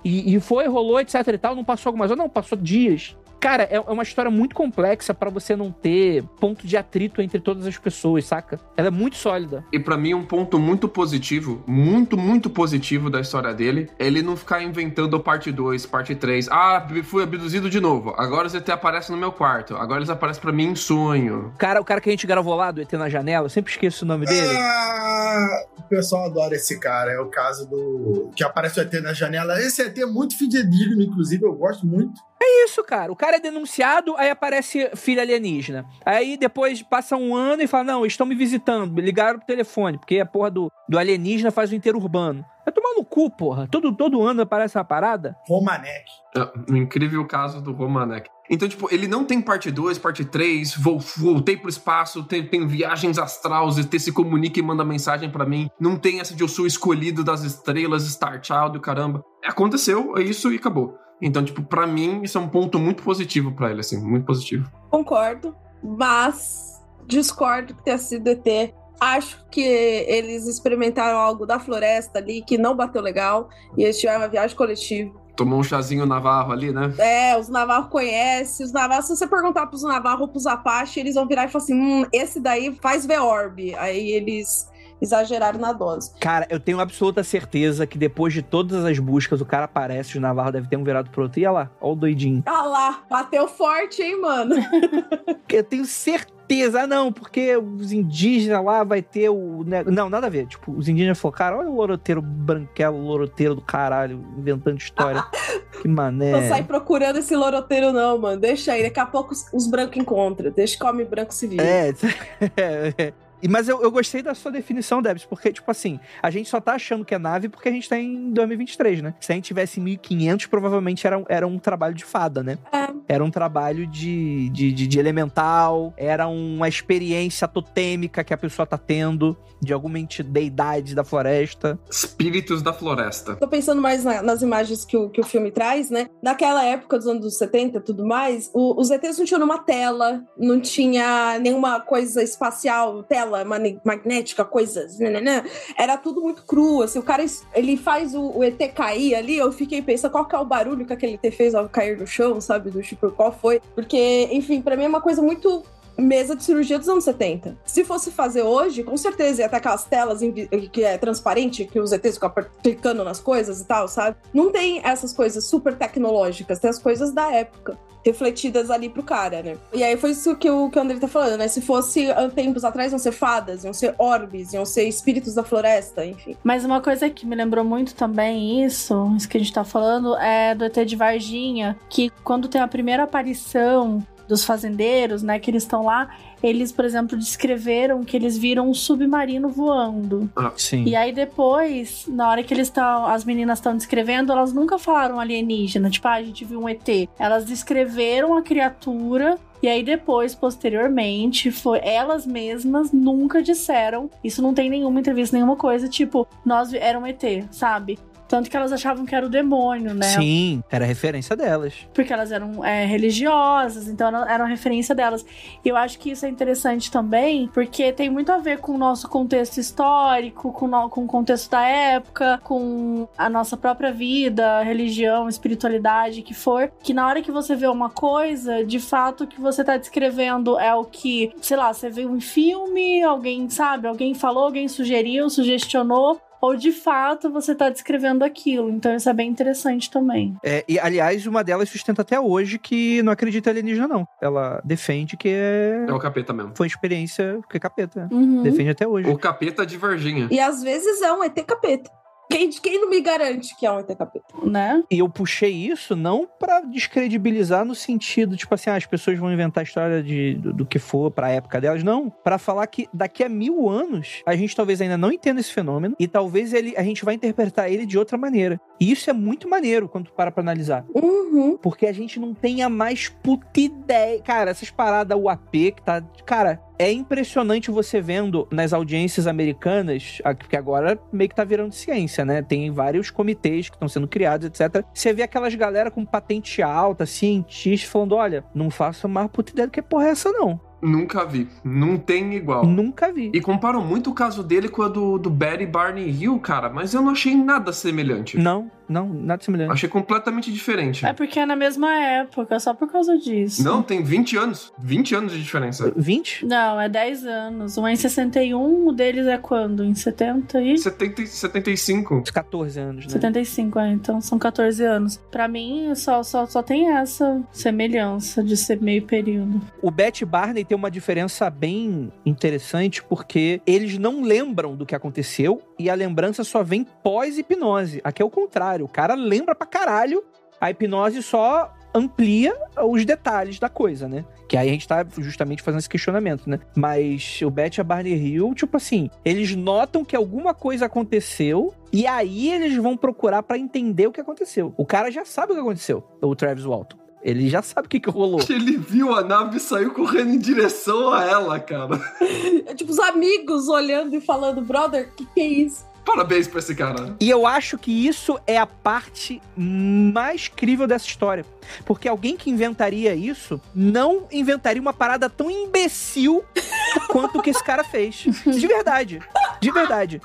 e, e foi, rolou, etc e tal, não passou algumas horas, não, passou dias. Cara, é, é uma história muito complexa pra você não ter ponto de atrito entre todas as pessoas, saca? Ela é muito sólida. E pra mim, um ponto muito positivo, muito, muito positivo da história dele, é ele não ficar inventando parte 2, parte 3. Ah, fui abduzido de novo. Agora os ET aparecem no meu quarto. Agora eles aparecem pra mim em sonho. Cara, o cara que a gente gravou lá do ET na janela, eu sempre esqueço o nome dele. Ah, o pessoal adora esse cara. É o caso do. que aparece o ET na janela. Esse ET é muito fidedigno, inclusive, eu gosto muito. É isso, cara. O cara é denunciado, aí aparece filha alienígena. Aí depois passa um ano e fala: Não, estão me visitando. Me ligaram pro telefone, porque a porra do, do alienígena faz o inteiro urbano. Vai tomar no cu, porra. Todo, todo ano aparece uma parada. Romanek. É, o incrível caso do Romanek. Então, tipo, ele não tem parte 2, parte 3, vou, voltei pro espaço, tem, tem viagens ET se comunica e manda mensagem pra mim. Não tem essa de eu sou escolhido das estrelas, Star Child, o caramba. Aconteceu, é isso e acabou. Então, tipo, pra mim, isso é um ponto muito positivo pra ele, assim, muito positivo. Concordo, mas discordo que tenha sido ET. Acho que eles experimentaram algo da floresta ali que não bateu legal e eles tiveram uma viagem coletiva. Tomou um chazinho navarro ali, né? É, os navarros conhecem, os navarros, se você perguntar pros navarros ou pros apache, eles vão virar e falar assim, hum, esse daí faz V-Orb. Aí eles exageraram na dose. Cara, eu tenho absoluta certeza que depois de todas as buscas, o cara aparece, o Navarro deve ter um virado pro outro. E olha lá, olha o doidinho. Ah lá, bateu forte, hein, mano? Eu tenho certeza. Ah, não, porque os indígenas lá vai ter o. Não, nada a ver. Tipo, os indígenas falaram, cara, olha o loroteiro branquelo, o loroteiro do caralho, inventando história. que mané. Não sai procurando esse loroteiro, não, mano. Deixa aí, daqui a pouco os, os brancos encontram. Deixa que o homem branco se vira. É, é, é. Mas eu, eu gostei da sua definição, Debs, porque, tipo assim, a gente só tá achando que é nave porque a gente tá em 2023, né? Se a gente tivesse 1500, provavelmente era, era um trabalho de fada, né? É. Era um trabalho de, de, de, de elemental, era uma experiência totêmica que a pessoa tá tendo de alguma entidade da floresta. Espíritos da floresta. Tô pensando mais na- nas imagens que o, que o filme traz, né? Naquela época dos anos 70 e tudo mais, o- os ETs não tinham uma tela, não tinha nenhuma coisa espacial, tela magnética, coisas, nananã. Era tudo muito cru, assim, o cara, ele faz o, o ET cair ali, eu fiquei pensando qual que é o barulho que aquele ET fez ao cair no chão, sabe? Do tipo, qual foi? Porque, enfim, pra mim é uma coisa muito mesa de cirurgia dos anos 70. Se fosse fazer hoje, com certeza ia ter aquelas telas que é transparente, que os ETs ficam clicando nas coisas e tal, sabe? Não tem essas coisas super tecnológicas, tem as coisas da época. Refletidas ali pro cara, né? E aí foi isso que o, que o André tá falando, né? Se fosse tempos atrás, iam ser fadas, iam ser orbes, iam ser espíritos da floresta, enfim. Mas uma coisa que me lembrou muito também isso, isso que a gente tá falando, é do ET de Varginha, que quando tem a primeira aparição dos fazendeiros, né, que eles estão lá, eles, por exemplo, descreveram que eles viram um submarino voando. Sim. E aí depois, na hora que eles estão, as meninas estão descrevendo, elas nunca falaram alienígena, tipo, ah, a gente viu um ET. Elas descreveram a criatura e aí depois, posteriormente, foi elas mesmas nunca disseram. Isso não tem nenhuma entrevista, nenhuma coisa, tipo, nós era um ET, sabe? Tanto que elas achavam que era o demônio, né? Sim, era referência delas. porque elas eram é, religiosas, então eram, referência delas. E eu acho que isso é interessante também, porque tem muito a ver com o nosso contexto histórico, com, no- com o contexto da época, com a nossa própria vida, religião, espiritualidade, que for, que na hora que você vê uma coisa, de fato o que você tá descrevendo é o que, sei lá, você vê um filme, alguém, sabe, alguém falou, alguém sugeriu, sugestionou, ou de fato você tá descrevendo aquilo. Então isso é bem interessante também. É, e, aliás, uma delas sustenta até hoje que não acredita em alienígena, não. Ela defende que é... É o capeta mesmo. foi experiência que é capeta. Uhum. Defende até hoje. O capeta de Varginha. E às vezes é um ET capeta. Quem, quem não me garante que é um ET capeta? Né? E eu puxei isso não pra descredibilizar no sentido, tipo assim, ah, as pessoas vão inventar a história de, do, do que for pra época delas, não. Pra falar que daqui a mil anos a gente talvez ainda não entenda esse fenômeno e talvez ele, a gente vai interpretar ele de outra maneira. E isso é muito maneiro quando tu para pra analisar. Uhum. Porque a gente não tem a mais puta ideia. Cara, essas paradas UAP que tá. Cara, é impressionante você vendo nas audiências americanas, que agora meio que tá virando ciência, né? Tem vários comitês que estão sendo criados, etc. Você vê aquelas galera com patente alta, cientistas, falando: olha, não faço mais puta ideia do que porra é essa, não. Nunca vi. Não tem igual. Nunca vi. E comparam muito o caso dele com a do, do Barry Barney Hill, cara, mas eu não achei nada semelhante. Não, não, nada semelhante. Achei completamente diferente. É porque é na mesma época, só por causa disso. Não, tem 20 anos. 20 anos de diferença. 20? Não, é 10 anos. Um é em 61, o deles é quando? Em 70 e... 70, e 75. Uns 14 anos, né? 75, é, então são 14 anos. Pra mim, só, só, só tem essa semelhança de ser meio período. O Betty Barney tem uma diferença bem interessante porque eles não lembram do que aconteceu e a lembrança só vem pós-hipnose. Aqui é o contrário. O cara lembra pra caralho, a hipnose só amplia os detalhes da coisa, né? Que aí a gente tá justamente fazendo esse questionamento, né? Mas o Beth e a Barney Hill, tipo assim, eles notam que alguma coisa aconteceu e aí eles vão procurar pra entender o que aconteceu. O cara já sabe o que aconteceu, o Travis Walton. Ele já sabe o que, que rolou. Ele viu a nave e saiu correndo em direção a ela, cara. tipo, os amigos olhando e falando, brother, que que é isso? Parabéns pra esse cara. E eu acho que isso é a parte mais crível dessa história. Porque alguém que inventaria isso não inventaria uma parada tão imbecil quanto o que esse cara fez. De verdade. De verdade.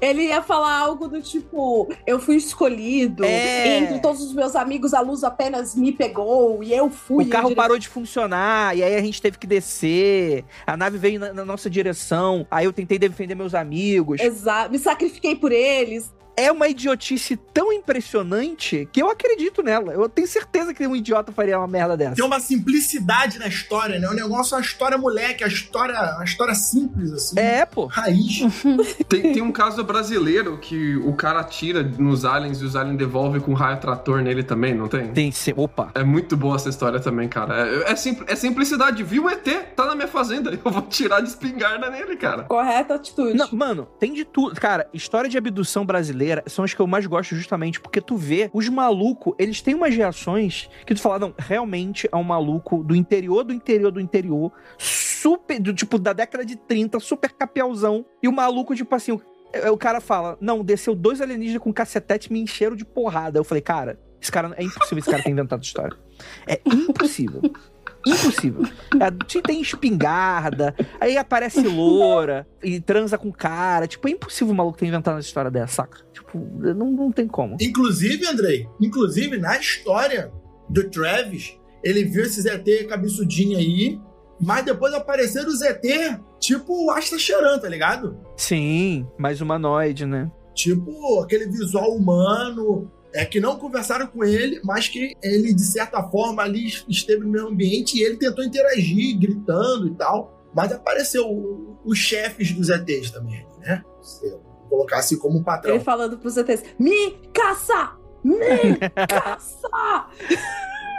Ele ia falar algo do tipo: eu fui escolhido, É. entre todos os meus amigos, a luz apenas me pegou e eu fui. O carro dire- parou de funcionar, e aí a gente teve que descer. A nave veio na, na nossa direção. Aí eu tentei defender meus amigos. Exato, me sacrifiquei por eles. É uma idiotice tão impressionante que eu acredito nela. Eu tenho certeza que um idiota faria uma merda dessa. Tem uma simplicidade na história, né? O negócio é uma história moleque, a história, uma história simples, assim. É, pô. Raiz. Tem, tem um caso brasileiro que o cara atira nos aliens e os aliens devolvem com um raio trator nele também, não tem? Tem sim. Opa. É muito boa essa história também, cara. É, é, simpl- é simplicidade. Viu o ET? Tá na minha fazenda. Eu vou tirar de espingarda nele, cara. Correta atitude. Não, mano, tem de tudo. Cara, história de abdução brasileira são as que eu mais gosto justamente porque tu vê os malucos, eles têm umas reações que tu fala, não, realmente é um maluco do interior do interior do interior, super, do, tipo, da década de 30, super capialzão, e o maluco, tipo assim, o, é, o cara fala, não, desceu dois alienígenas com cacetete me encheram de porrada. Eu falei, cara, esse cara, é impossível esse cara ter inventado história. É impossível. Impossível. É, te- tem espingarda, aí aparece loura e transa com cara. Tipo, é impossível o maluco ter inventado uma história dessa, saca? Tipo, não, não tem como. Inclusive, Andrei, inclusive na história do Travis, ele viu esses ET cabeçudinho aí, mas depois apareceram os ET tipo o Asta Cheran, tá ligado? Sim, mais humanoide, né? Tipo aquele visual humano, é que não conversaram com ele, mas que ele, de certa forma, ali esteve no meio ambiente e ele tentou interagir, gritando e tal. Mas apareceu o- os chefes dos ETs também, né? Se eu colocar assim como um patrão. Ele falando pros ETs: me caça! Me caça!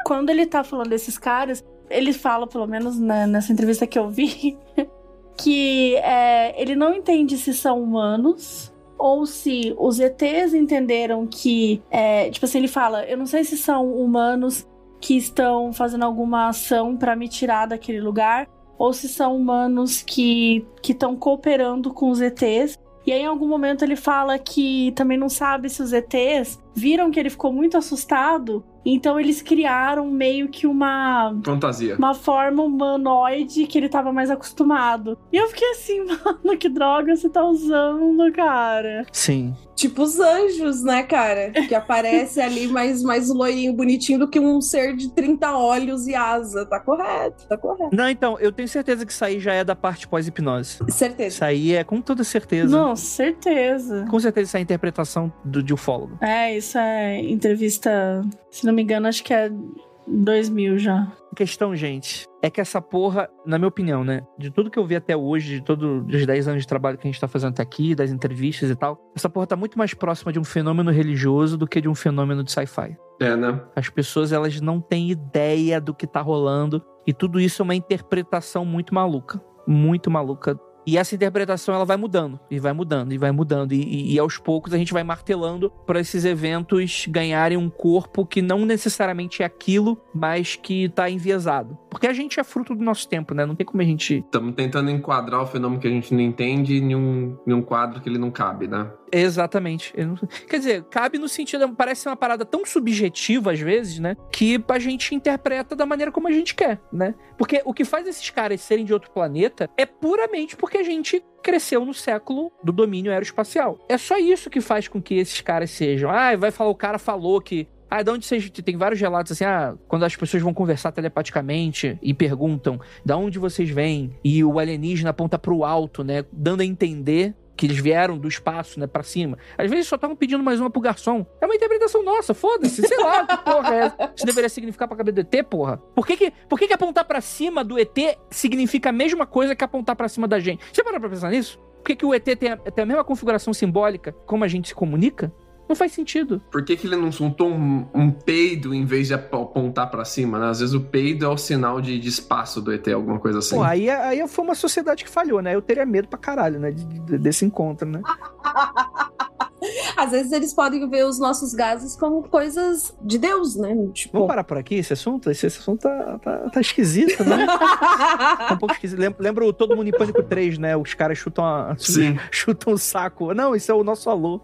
Quando ele tá falando desses caras, ele fala, pelo menos na- nessa entrevista que eu vi, que é, ele não entende se são humanos ou se os ETs entenderam que. é, tipo assim, ele fala: eu não sei se são humanos que estão fazendo alguma ação pra me tirar daquele lugar, ou se são humanos que estão cooperando com os ETs. E aí, em algum momento, ele fala que também não sabe se os ETs viram que ele ficou muito assustado, então eles criaram meio que uma. Fantasia. Uma forma humanoide que ele tava mais acostumado. E eu fiquei assim, mano, que droga você tá usando, cara? Sim. Tipo os anjos, né, cara? Que aparece ali mais, mais loirinho, bonitinho do que um ser de 30 olhos e asa. Tá correto, tá correto. Não, então, eu tenho certeza que isso aí já é da parte pós-hipnose. Certeza. Isso aí é com toda certeza. Não, certeza. Com certeza isso é a interpretação do, de ufólogo. É, isso é entrevista, se não me engano, acho que é 2000 já. A questão, gente, é que essa porra, na minha opinião, né? De tudo que eu vi até hoje, de todos os 10 anos de trabalho que a gente tá fazendo até aqui, das entrevistas e tal, essa porra tá muito mais próxima de um fenômeno religioso do que de um fenômeno de sci-fi. É, né? As pessoas, elas não têm ideia do que tá rolando. E tudo isso é uma interpretação muito maluca. Muito maluca. E essa interpretação, ela vai mudando. E vai mudando, e vai mudando. E, e- e aos poucos a gente vai martelando para esses eventos ganharem um corpo que não necessariamente é aquilo, mas que tá enviesado. Porque a gente é fruto do nosso tempo, né? Não tem como a gente... Estamos tentando enquadrar o fenômeno que a gente não entende em um, em um quadro que ele não cabe, né? Exatamente. Não- Quer dizer, cabe no sentido. Parece ser uma parada tão subjetiva às vezes, né? Que a gente interpreta da maneira como a gente quer, né? Porque o que faz esses caras serem de outro planeta é puramente porque a gente cresceu no século do domínio aeroespacial. É só isso que faz com que esses caras sejam. Ah, vai falar, o cara falou que. Ah, de onde vocês. Tem vários relatos assim, ah, quando as pessoas vão conversar telepaticamente e perguntam da onde vocês vêm, e o alienígena aponta pro alto, né? Dando a entender que eles vieram do espaço, né, pra cima. Às vezes só estavam pedindo mais uma pro garçom. É uma interpretação nossa, foda-se, sei lá, que porra é essa? Isso deveria significar pra cabeça do ET, porra? Por que que, por que que apontar pra cima do ET significa a mesma coisa que apontar pra cima da gente? Você parou pra pensar nisso? Por que que o ET tem a, tem a mesma configuração simbólica como a gente se comunica? Não faz sentido. Por que, que ele não soltou um, um peido em vez de ap- apontar pra cima, né? Às vezes o peido é o sinal de, de espaço do ET, alguma coisa assim. Pô, aí, aí foi uma sociedade que falhou, né? Eu teria medo pra caralho, né? de- de- desse encontro, né? Às vezes eles podem ver os nossos gases como coisas de Deus, né? Tipo. Vamos parar por aqui esse assunto? Esse, esse assunto tá, tá, tá esquisito, né? Tá um pouco esquisito. Lembra, lembra o Todo Mundo em Pânico 3, né? Os caras chutam, a, chutam o saco. Não, isso é o nosso alô.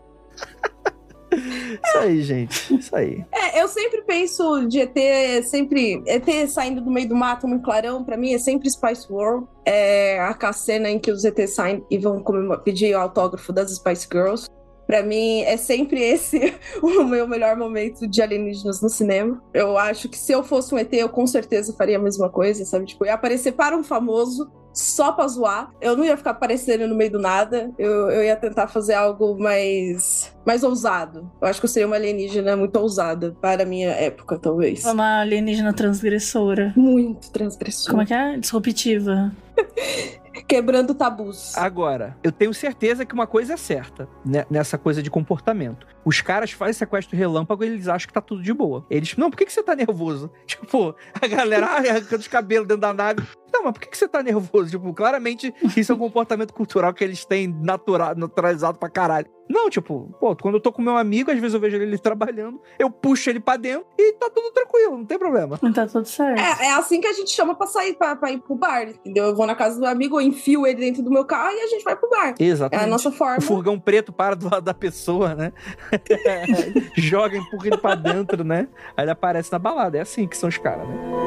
Isso aí, gente. Isso aí. É, eu sempre penso de ET, sempre. ET saindo do meio do mato, muito clarão, pra mim é sempre Spice World. É a cena em que os ET saem e vão pedir o autógrafo das Spice Girls. Pra mim, é sempre esse o meu melhor momento de alienígenas no cinema. Eu acho que se eu fosse um ET, eu com certeza faria a mesma coisa, sabe? Tipo, ia aparecer para um famoso só pra zoar. Eu não ia ficar aparecendo no meio do nada. Eu, eu ia tentar fazer algo mais, mais ousado. Eu acho que eu seria uma alienígena muito ousada para a minha época, talvez. Uma alienígena transgressora. Muito transgressor. Como é que é? Disruptiva. Quebrando tabus. Agora, eu tenho certeza que uma coisa é certa né, nessa coisa de comportamento. Os caras fazem sequestro relâmpago e eles acham que tá tudo de boa. Eles, não, por que, que você tá nervoso? Tipo, a galera ah, arrancando os cabelos dentro da nave. Não, mas por que, que você tá nervoso? Tipo, claramente isso é um comportamento cultural que eles têm natural, naturalizado pra caralho. Não, tipo, pô, quando eu tô com meu amigo, às vezes eu vejo ele trabalhando, eu puxo ele pra dentro e tá tudo tranquilo, não tem problema. Não tá tudo certo. É, é assim que a gente chama pra sair, pra, pra ir pro bar, entendeu? Eu vou na casa do amigo, eu enfio ele dentro do meu carro e a gente vai pro bar. É Exatamente. a nossa forma. O furgão preto para do lado da pessoa, né? Joga, empurra ele pra dentro, né? Aí ele aparece na balada. É assim que são os caras, né?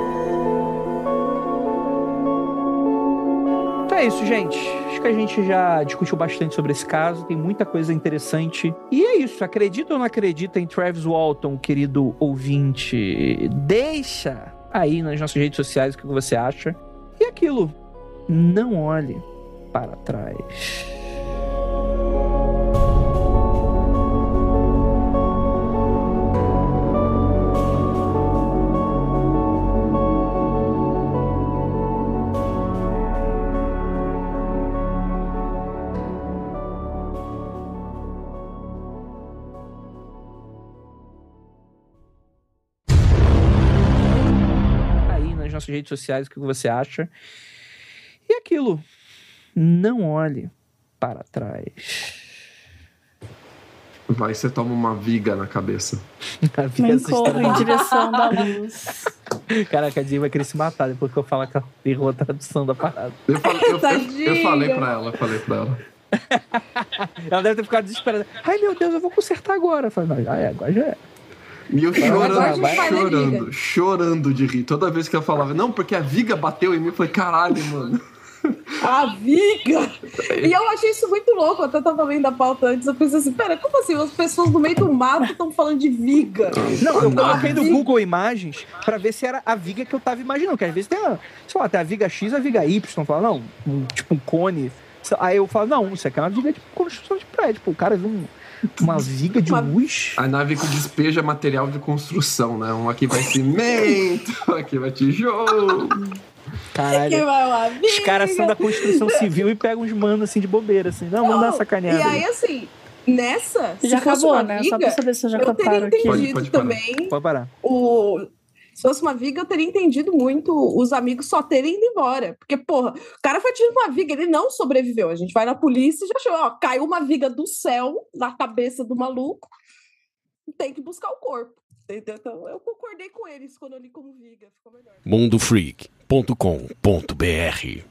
Então é isso, gente. Acho que a gente já discutiu bastante sobre esse caso. Tem muita coisa interessante. E é isso. Acredita ou não acredita em Travis Walton, querido ouvinte? Deixa aí nas nossas redes sociais o que você acha. E aquilo. Não olhe para trás. Redes sociais o que você acha. E aquilo, não olhe para trás. Vai, você toma uma viga na cabeça. A assustadora. corro em direção da luz. Caraca, a Dinha vai querer se matar depois que eu falar que ela errou a tradução da parada. Eu falei, eu, eu, eu falei pra ela, eu falei pra ela. Ela deve ter ficado desesperada. Ai meu Deus, eu vou consertar agora. Eu falei, não, já é, agora já é. E eu chorando, vai chorando, chorando de rir. Toda vez que eu falava, não, porque a viga bateu em mim, eu falei, caralho, mano. A viga! E eu achei isso muito louco. Eu até tava lendo a pauta antes. Eu pensei assim: pera, como assim? As pessoas no meio do mato estão falando de viga. Não, eu coloquei no. Google Imagens pra ver se era a viga que eu tava imaginando. Que às vezes tem a, sei lá, tem a viga X e a viga Y. Fala, não, um- tipo um cone. Aí eu falo, não, isso aqui é uma viga de construção de prédio. Pô, o cara viu um- uma viga de Uma- luz. A nave que despeja material de construção, né? Um aqui vai cimento, aqui vai tijolo. Caralho. vai uma viga. Os caras são da construção civil e pegam uns manos assim de bobeira, assim. Não, vamos dar Não, sacaneada. E aí, assim, nessa. Já se fosse acabou, uma né? Só pra saber se eu já eu teria contaram aqui. entendido Pode- pode parar. também Pode parar. o. Se fosse uma viga, eu teria entendido muito os amigos só terem ido embora. Porque, porra, o cara foi tirando uma viga, ele não sobreviveu. A gente vai na polícia e já achou, ó, caiu uma viga do céu na cabeça do maluco. Tem que buscar o corpo. Entendeu? Então, eu concordei com eles quando eu li como viga. Ficou melhor. mundofreak.com.br